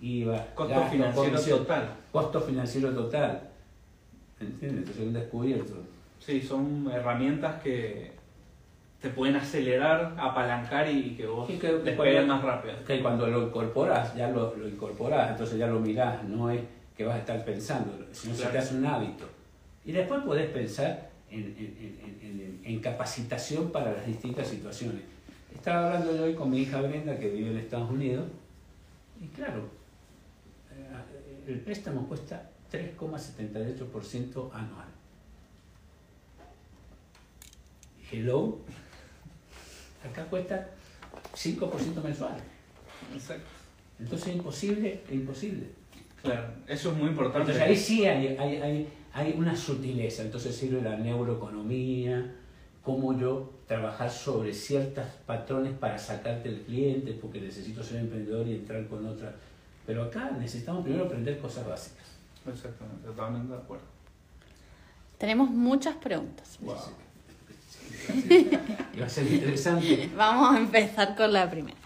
IVA, Costo gasto, financiero total. Costo financiero total. ¿Entiendes? Entonces un descubierto. Sí, son herramientas que te pueden acelerar, apalancar y que vos Sí, que- despegues más rápido. Que cuando lo incorporas, ya lo, lo incorporas, entonces ya lo mirás, no es que vas a estar pensando, sino se Claro. te hace un hábito. Y después podés pensar en, en- en- en- en capacitación para las distintas situaciones. Estaba hablando yo hoy con mi hija Brenda, que vive en Estados Unidos, y claro, eh, el préstamo cuesta 3,78% anual. Hello, acá cuesta 5% mensual. Exacto. Entonces es imposible, es imposible. Claro, eso es muy importante. Entonces ahí sí hay, hay, hay, hay una sutileza, entonces sirve la neuroeconomía, cómo yo trabajar sobre ciertos patrones para sacarte el cliente, porque necesito ser emprendedor y entrar con otra. Pero acá necesitamos primero aprender cosas básicas. Exactamente, totalmente de acuerdo. Tenemos muchas preguntas. Wow. Va a ser interesante. Vamos a empezar con la primera.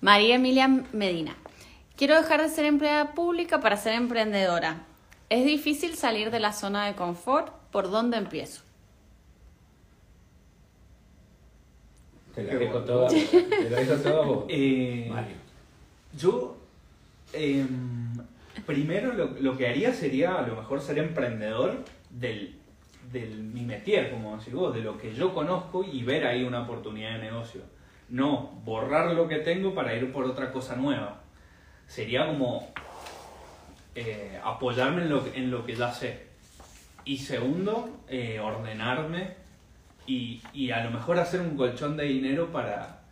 María Emilia Medina. Quiero dejar de ser empleada pública para ser emprendedora. ¿Es difícil salir de la zona de confort? ¿Por dónde empiezo? Te la dejo toda, te la dejo toda a vos, Eh, Mario. Yo, em, primero lo, lo que haría sería, a lo mejor ser emprendedor del, del mi métier, como decís vos, de lo que yo conozco y ver ahí una oportunidad de negocio. No borrar lo que tengo para ir por otra cosa nueva. Sería como eh, apoyarme en lo, que- en lo que ya sé. Y segundo, eh, ordenarme y, y a lo mejor hacer un colchón de dinero para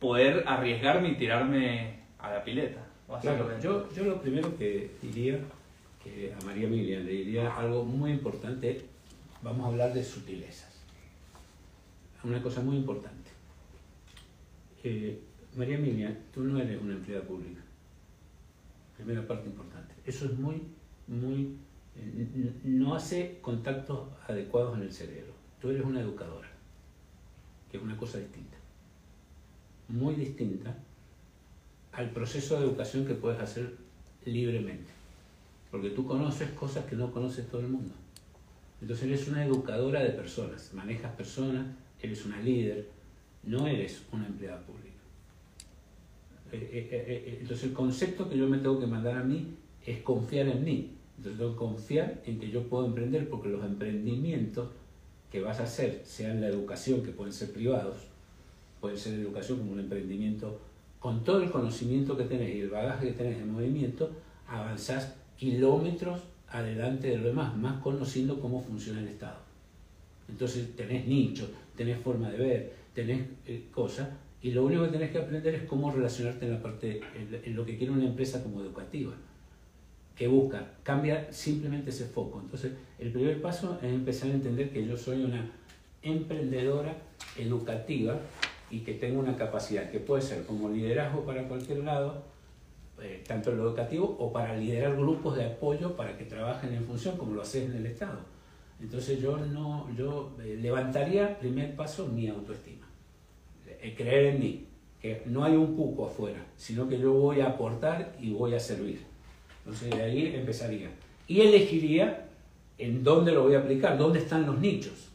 poder arriesgarme y tirarme a la pileta. Claro, yo, yo lo primero que diría, que a María Emilia le diría algo muy importante, vamos a hablar de sutilezas. Una cosa muy importante. Eh, María Emilia, tú no eres una empleada pública. Primera parte importante. Eso es muy, muy... eh, no hace contactos adecuados en el cerebro. Tú eres una educadora, que es una cosa distinta. Muy distinta al proceso de educación que puedes hacer libremente. Porque tú conoces cosas que no conoce todo el mundo. Entonces eres una educadora de personas, manejas personas, eres una líder, no eres una empleada pública. Eh, eh, eh, Entonces el concepto que yo me tengo que mandar a mí es confiar en mí. Entonces tengo que confiar en que yo puedo emprender porque los emprendimientos que vas a hacer, sean la educación, que pueden ser privados, puede ser educación como un emprendimiento, con todo el conocimiento que tenés y el bagaje que tenés en movimiento, avanzás kilómetros adelante de lo demás, más conociendo cómo funciona el Estado. Entonces tenés nicho, tenés forma de ver, tenés eh, cosas, y lo único que tenés que aprender es cómo relacionarte en la parte, en, en lo que quiere una empresa como educativa, busca, cambia simplemente ese foco. Entonces, el primer paso es empezar a entender que yo soy una emprendedora educativa y que tengo una capacidad que puede ser como liderazgo para cualquier lado, eh, tanto en lo educativo o para liderar grupos de apoyo para que trabajen en función como lo haces en el Estado. Entonces yo no, yo eh, levantaría primer paso mi autoestima, eh, creer en mí, que no hay un cuco afuera, sino que yo voy a aportar y voy a servir. Entonces de ahí empezaría. Y elegiría en dónde lo voy a aplicar, dónde están los nichos.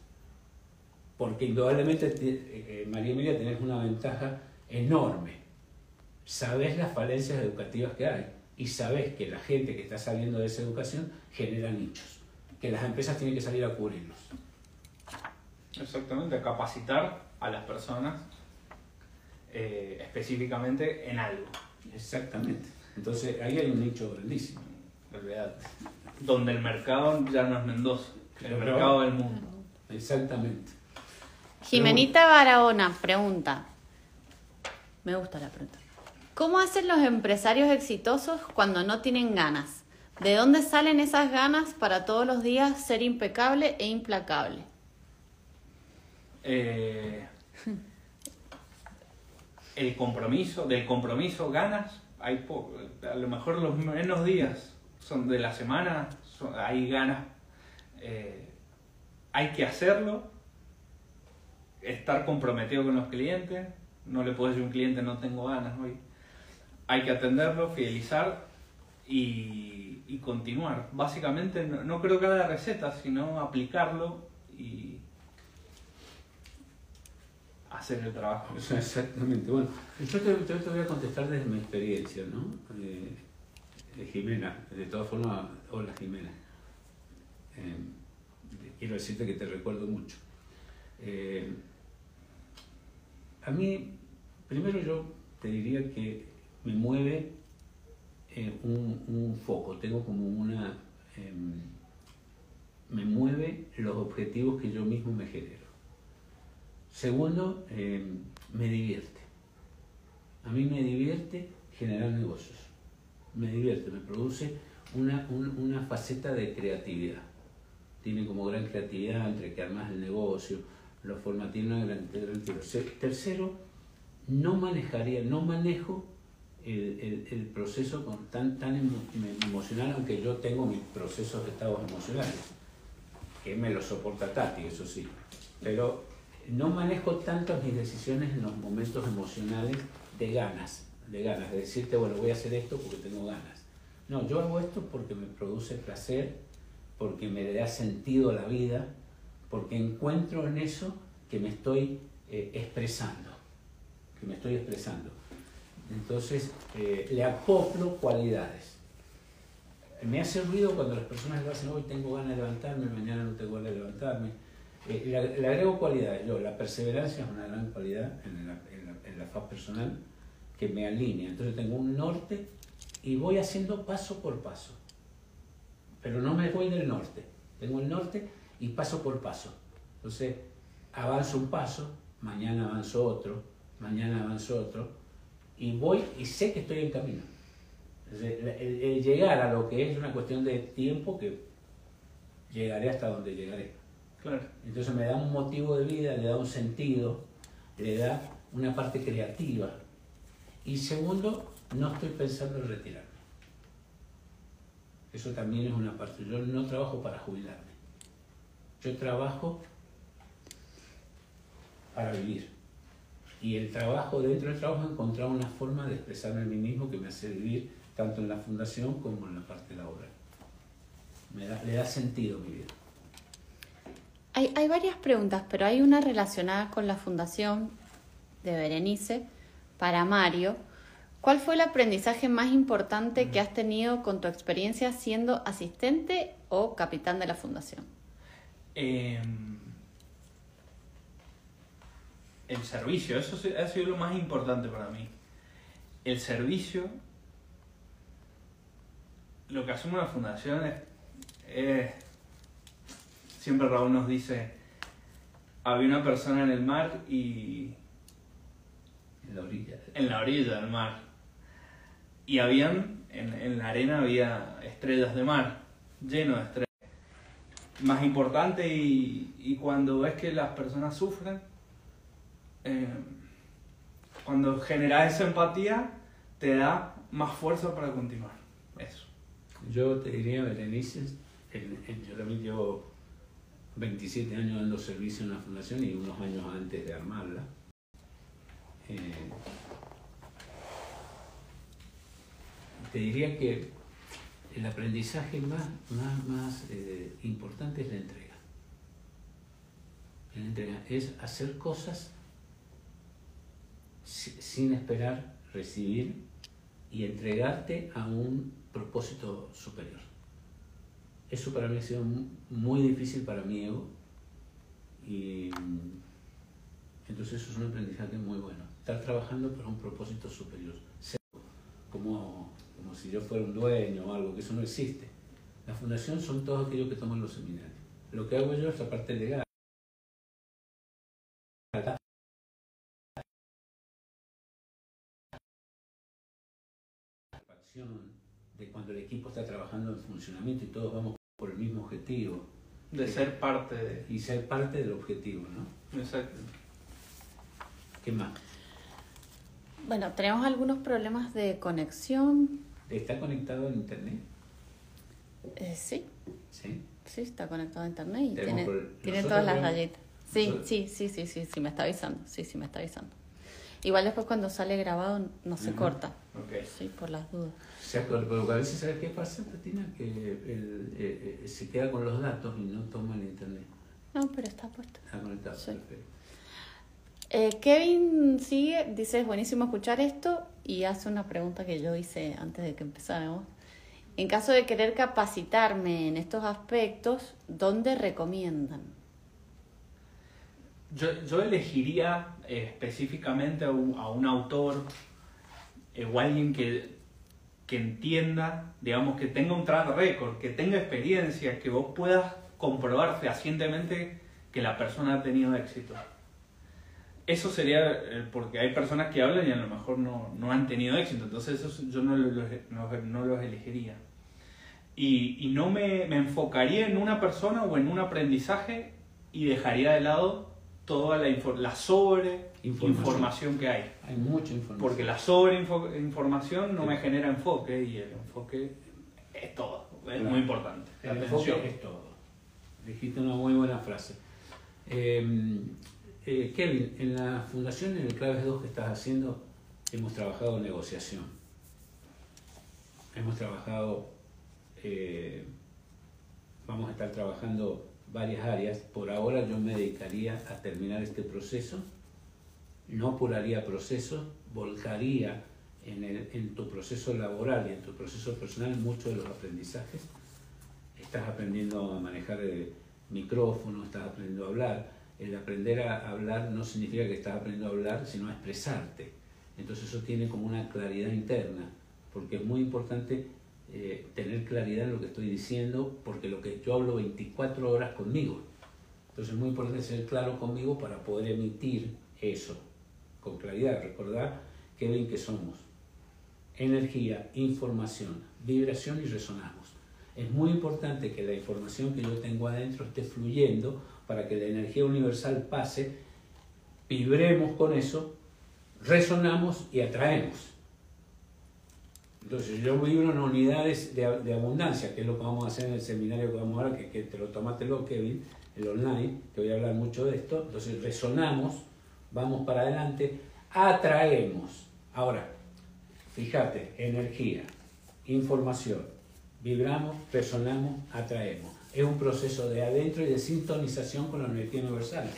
Porque indudablemente, te- eh, eh, María Emilia, tenés una ventaja enorme. Sabés las falencias educativas que hay y sabés que la gente que está saliendo de esa educación genera nichos, que las empresas tienen que salir a cubrirlos. Exactamente, capacitar a las personas eh, específicamente en algo. Exactamente. Entonces ahí hay un nicho grandísimo. Donde el mercado ya no es Mendoza, el mercado del mundo. Exactamente. Jimenita Barahona pregunta. Me gusta la pregunta. ¿Cómo hacen los empresarios exitosos cuando no tienen ganas? ¿De dónde salen esas ganas para todos los días ser impecable e implacable? Eh, el compromiso, del compromiso ganas, hay po- a lo mejor los menos días son de la semana, hay ganas, eh, hay que hacerlo, estar comprometido con los clientes, no le puedo decir a un cliente no tengo ganas hoy, hay que atenderlo, fidelizar y, y continuar. Básicamente no, no creo que haya receta, sino aplicarlo y hacer el trabajo. Exactamente. Bueno, yo te, voy a contestar desde mi experiencia, ¿no? Eh, eh, Jimena, de todas formas, hola Jimena. Eh, quiero decirte que te recuerdo mucho. A mí, primero yo te diría que me mueve un, un foco, tengo como una... em, me mueve los objetivos que yo mismo me genero. Segundo, eh, me divierte. A mí me divierte generar negocios. Me divierte, me produce una, un- una faceta de creatividad. Tiene como gran creatividad entre que armas el negocio, lo forma, tiene una gran, Tercero, no manejaría, no manejo el, proceso tan, tan emo- emocional, aunque yo tengo mis procesos de estados emocionales que me lo soporta Tati, eso sí. Pero no manejo tanto mis decisiones en los momentos emocionales de ganas, de ganas, de decirte, bueno, voy a hacer esto porque tengo ganas. No, yo hago esto porque me produce placer, porque me da sentido a la vida, porque encuentro en eso que me estoy eh, expresando, que me estoy expresando. Entonces, eh, le acoplo cualidades. Me hace ruido cuando las personas lo hacen, hoy tengo ganas de levantarme, mañana no tengo ganas de levantarme. Eh, le, agrego cualidades. Yo, la perseverancia es una gran cualidad en la, en faz personal que me alinea. Entonces tengo un norte y voy haciendo paso por paso. Pero no me voy del norte. Tengo el norte y paso por paso. Entonces avanzo un paso, mañana avanzo otro, mañana avanzo otro y voy y sé que estoy en camino. El- el llegar a lo que es una cuestión de tiempo que llegaré hasta donde llegaré. Claro. Entonces me da un motivo de vida, le da un sentido, le da una parte creativa. Y segundo, no estoy pensando en retirarme. Eso también es una parte. Yo no trabajo para jubilarme. Yo trabajo para vivir. Y el trabajo, dentro del trabajo, he encontrado una forma de expresarme a mí mismo que me hace vivir tanto en la fundación como en la parte laboral. Le da sentido a mi vida. Hay, hay varias preguntas, pero hay una relacionada con la fundación de Berenice para Mario. ¿Cuál fue el aprendizaje más importante que has tenido con tu experiencia siendo asistente o capitán de la fundación? Eh, el servicio, eso ha sido lo más importante para mí. El servicio, lo que hacemos en la fundación es- siempre Raúl nos dice, había una persona en el mar y En la orilla. en la orilla del mar. Y habían, en, en la arena había estrellas de mar, lleno de estrellas. Más importante y, y cuando ves que las personas sufren, eh, cuando generas esa empatía, te da más fuerza para continuar. Eso. Yo te diría, Berenice, en- en- yo también llevo 27 años dando servicio en la fundación y unos años antes de armarla. Eh, te diría que el aprendizaje más, más, más eh, importante es la entrega. La entrega es hacer cosas si- sin esperar recibir y entregarte a un propósito superior. Eso para mí ha sido mu- muy difícil para mi ego y mm, entonces eso es un aprendizaje muy bueno. estar trabajando para un propósito superior. Como, como si yo fuera un dueño o algo, que eso no existe. La fundación son todos aquellos que toman los seminarios. Lo que hago yo es la parte legal. de cuando el equipo está trabajando en funcionamiento y todos vamos por el mismo objetivo De ser parte de... y ser parte del objetivo, ¿no? Exacto. ¿Qué más? Bueno, tenemos algunos problemas de conexión. ¿Está conectado a internet? Eh, sí, Sí. sí, está conectado a internet y tiene, tiene todas las rayitas. Sí, sí, sí, sí, sí, sí, me está avisando. Sí, sí, me está avisando. Igual después cuando sale grabado no se corta. Ok. Sí, por las dudas. O sea, pero a veces, ¿sabes qué pasa, Tatina? Que el- eh, eh, se queda con los datos y no toma el internet. No, pero está puesto. Está conectado. Sí. perfecto. Eh, Kevin sigue, dice, es buenísimo escuchar esto y hace una pregunta que yo hice antes de que empezáramos. En caso de querer capacitarme en estos aspectos, ¿dónde recomiendan? Yo, elegiría eh, específicamente a un, autor eh, o alguien que, que entienda, digamos, que tenga un track record, que tenga experiencia, que vos puedas comprobar fehacientemente que la persona ha tenido éxito. Eso sería eh, porque hay personas que hablan y a lo mejor no, no han tenido éxito, entonces eso yo no los, no los elegiría. Y, y no me, me enfocaría en una persona o en un aprendizaje y dejaría de lado toda la, info- la sobre Información. información que hay. Hay mucha información. Porque la sobre info- información no me genera enfoque y el enfoque es todo, es Claro. muy importante. La El atención. enfoque es todo. Dijiste una muy buena frase. Eh, eh, Kevin, en la fundación, en el Claves 2 que estás haciendo, hemos trabajado negociación. Hemos trabajado, eh, vamos a estar trabajando varias áreas. Por ahora yo me dedicaría a terminar este proceso. No apuraría procesos, volcaría en, tu proceso laboral y en tu proceso personal muchos de los aprendizajes estás aprendiendo a manejar el micrófono, estás aprendiendo a hablar. El aprender a hablar no significa que estás aprendiendo a hablar, sino a expresarte. Entonces eso tiene como una claridad interna, porque es muy importante eh, tener claridad en lo que estoy diciendo, porque lo que yo hablo 24 horas conmigo. Entonces es muy importante ser claro conmigo para poder emitir eso con claridad. Recordar, Kevin, que somos energía, información, vibración y resonamos. Es muy importante que la información que yo tengo adentro esté fluyendo para que la energía universal pase, vibremos con eso, resonamos y atraemos. Entonces yo vibro en unidades de, abundancia, que es lo que vamos a hacer en el seminario que vamos ahora, que, que te lo tomátelo, Kevin, el online, que voy a hablar mucho de esto. Entonces resonamos, vamos para adelante, atraemos. Ahora, fíjate, energía, información, vibramos, resonamos, atraemos. Es un proceso de adentro y de sintonización con la energía universal.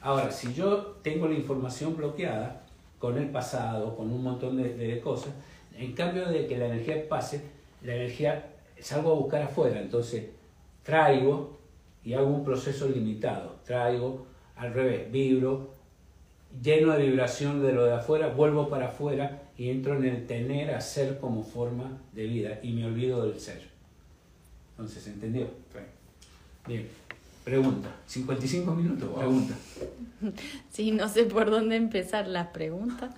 Ahora, si yo tengo la información bloqueada con el pasado, con un montón de cosas, en cambio de que la energía pase, la energía salgo a buscar afuera, entonces traigo y hago un proceso limitado, traigo al revés, vibro, lleno de vibración de lo de afuera, vuelvo para afuera y entro en el tener a ser como forma de vida y me olvido del ser. Entonces, ¿entendió? Sí. Bien. Pregunta. 55 minutos. Pregunta. Sí, no sé por dónde empezar las preguntas.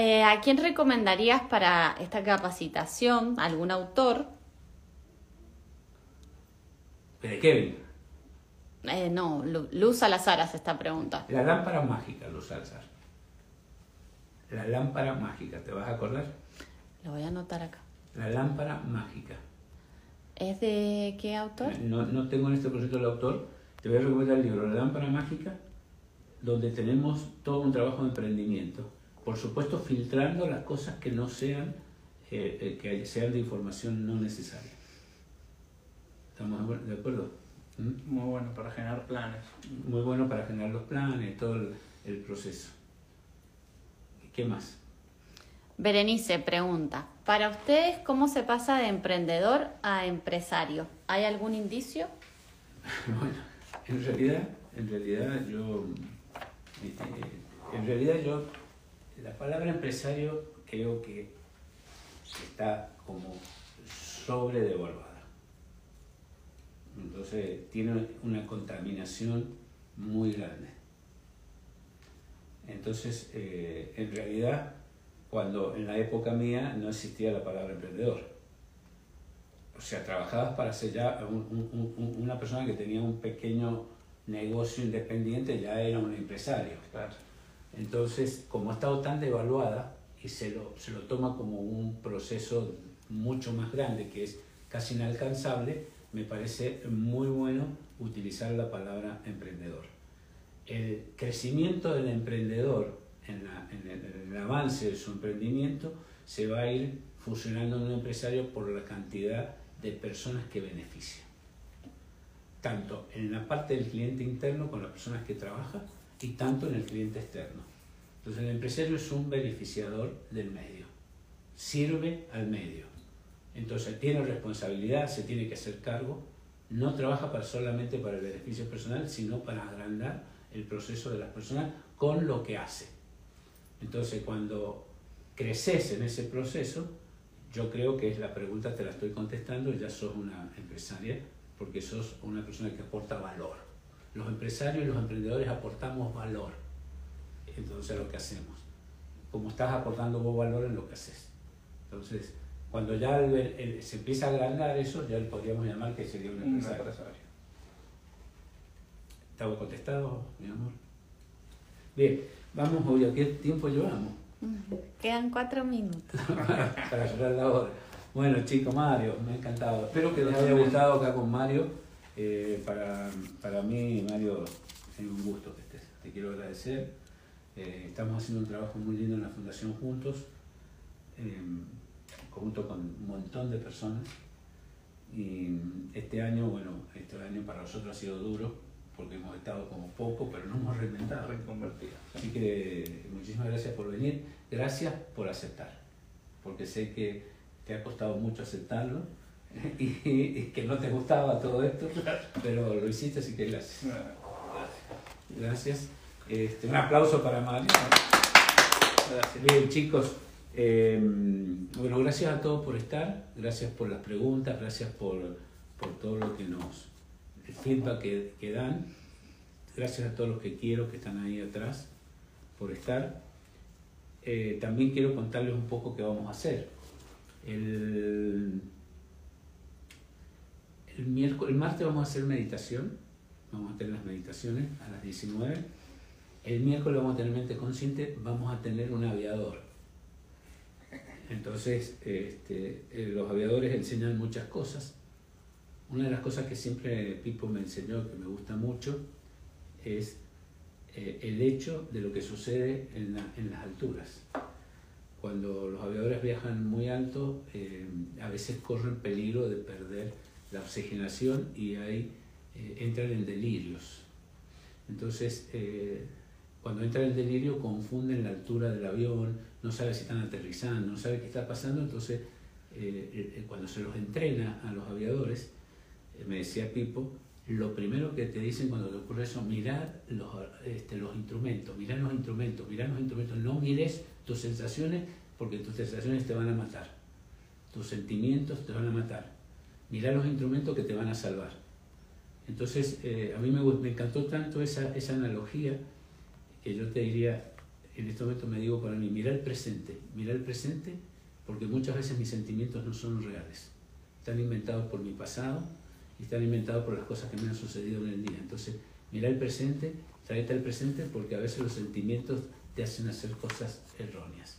Eh, ¿A quién recomendarías para esta capacitación? ¿Algún autor? De Kevin. Eh, no, Lu- Luz Salazar hace esta pregunta. La lámpara mágica, Luz Alzar. La lámpara mágica, ¿te vas a acordar? Lo voy a anotar acá. La lámpara mágica. ¿Es de qué autor? No, no tengo en este proyecto el autor. Te voy a recomendar el libro La lámpara mágica, donde tenemos todo un trabajo de emprendimiento. Por supuesto, filtrando las cosas que no sean, eh, eh, que sean de información no necesaria. ¿Estamos de acuer- de acuerdo? ¿Mm? Muy bueno para generar planes. Muy bueno para generar los planes, todo el, el proceso. ¿Qué más? Berenice pregunta, para ustedes, ¿cómo se pasa de emprendedor a empresario? ¿Hay algún indicio? Bueno, en realidad, en realidad yo, eh, en realidad yo la palabra empresario creo que está como sobredevaluada. Entonces tiene una contaminación muy grande. Entonces, eh, en realidad, cuando en la época mía no existía la palabra emprendedor. O sea, trabajabas para ser ya un- un- un- una persona que tenía un pequeño negocio independiente, ya era un empresario. Claro. Entonces, como ha estado tan devaluada y se lo, se lo toma como un proceso mucho más grande, que es casi inalcanzable, me parece muy bueno utilizar la palabra emprendedor. El crecimiento del emprendedor en, el, en el avance de su emprendimiento se va a ir fusionando en un empresario por la cantidad de personas que beneficia tanto en la parte del cliente interno con las personas que trabaja y tanto en el cliente externo. Entonces el empresario es un beneficiador del medio, sirve al medio. Entonces tiene responsabilidad, se tiene que hacer cargo, no trabaja para, solamente para el beneficio personal, sino para agrandar el proceso de las personas con lo que hace. Entonces cuando creces en ese proceso, yo creo que es la pregunta, te la estoy contestando, ya sos una empresaria, porque sos una persona que aporta valor. Los empresarios y los emprendedores aportamos valor. Entonces lo que hacemos. Como estás aportando vos valor en lo que haces. Entonces, cuando ya el- el- se empieza a agrandar eso, ya le podríamos llamar que sería un Un empresario. empresario. ¿Estaba contestado, mi amor? Bien, vamos hoy, ¿a qué tiempo llevamos? Quedan cuatro minutos. para cerrar la hora. Bueno, chico, Mario, me ha encantado. Espero que les haya gustado acá con Mario. Eh, para, para mí, Mario, es un gusto que estés. Te quiero agradecer. Eh, estamos haciendo un trabajo muy lindo en la Fundación juntos, eh, junto con un montón de personas. Y este año, bueno, este año para nosotros ha sido duro, porque hemos estado como poco, pero nos hemos reinventado. Reconvertida. Así que muchísimas gracias por venir, gracias por aceptar, porque sé que te ha costado mucho aceptarlo y, y que no te gustaba todo esto, pero lo hiciste, así que gracias. Gracias. Este, un aplauso para Mario. Gracias. Bien, chicos, eh, bueno, gracias a todos por estar, gracias por las preguntas, gracias por, por todo lo que nos, el feedback que, que dan, gracias a todos los que quiero que están ahí atrás por estar. Eh, también quiero contarles un poco qué vamos a hacer. El, el, miércoles, el martes vamos a hacer meditación, vamos a tener las meditaciones a las 19. El miércoles vamos a tener mente consciente, vamos a tener un aviador. Entonces, este, eh, los aviadores enseñan muchas cosas. Una de las cosas que siempre Pipo me enseñó, que me gusta mucho, es eh, el hecho de lo que sucede en, la- en las alturas. Cuando los aviadores viajan muy alto, eh, a veces corren peligro de perder la oxigenación y ahí eh, entran en delirios. Entonces, eh, cuando entran en delirio, confunden la altura del avión, no sabe si están aterrizando, no sabe qué está pasando. Entonces, eh, cuando se los entrena a los aviadores, me decía Pipo, lo primero que te dicen cuando te ocurre eso, mirad los, este, los instrumentos, mirad los instrumentos, mirad los instrumentos, no mires tus sensaciones porque tus sensaciones te van a matar, tus sentimientos te van a matar, mirad los instrumentos que te van a salvar. Entonces, eh, a mí me, encantó tanto esa, esa analogía que yo te diría, en este momento me digo para mí, mira el presente, mira el presente, porque muchas veces mis sentimientos no son reales, están inventados por mi pasado y están inventados por las cosas que me han sucedido en el día. Entonces, mira el presente, tráete al presente, porque a veces los sentimientos te hacen hacer cosas erróneas.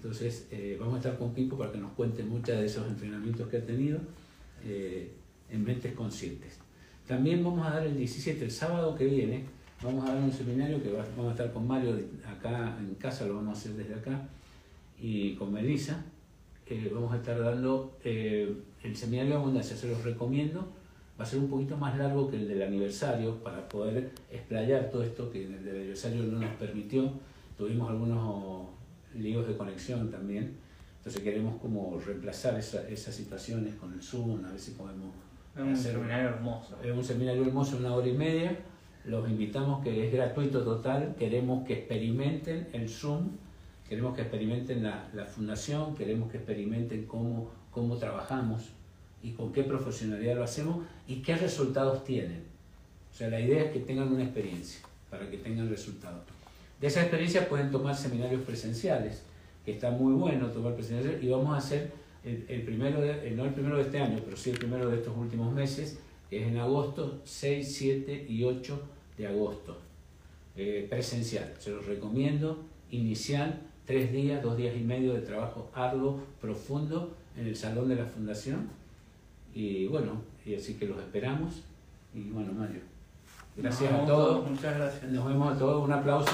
Entonces, eh, vamos a estar con Pipo para que nos cuente muchos de esos entrenamientos que ha tenido eh, en mentes conscientes. También vamos a dar el 17, el sábado que viene, vamos a dar un seminario que va- vamos a estar con Mario acá en casa, lo vamos a hacer desde acá, y con Melissa. vamos a estar dando eh, el seminario de abundancia, se los recomiendo. Va a ser un poquito más largo que el del aniversario para poder explayar todo esto que en el del aniversario no nos permitió. Tuvimos algunos líos de conexión también. Entonces queremos como reemplazar esa- esas situaciones con el Zoom, a ver si podemos Es un hacer- seminario hermoso. es un seminario hermoso, una hora y media. Los invitamos que es gratuito total. Queremos que experimenten el Zoom queremos que experimenten la, la fundación, queremos que experimenten cómo, cómo trabajamos y con qué profesionalidad lo hacemos y qué resultados tienen. O sea, la idea es que tengan una experiencia para que tengan resultados. De esa experiencia pueden tomar seminarios presenciales, que está muy bueno tomar presenciales, y vamos a hacer el, el primero, de- el- no el primero de este año, pero sí el primero de estos últimos meses, que es en agosto, 6, 7 y 8 de agosto, eh, presencial. Se los recomiendo, inicial, tres días, dos días y medio de trabajo arduo, profundo, en el salón de la fundación. Y bueno, y así que los esperamos. Y bueno, Mario, gracias a todos. Muchas gracias. Nos vemos a todos. Un aplauso.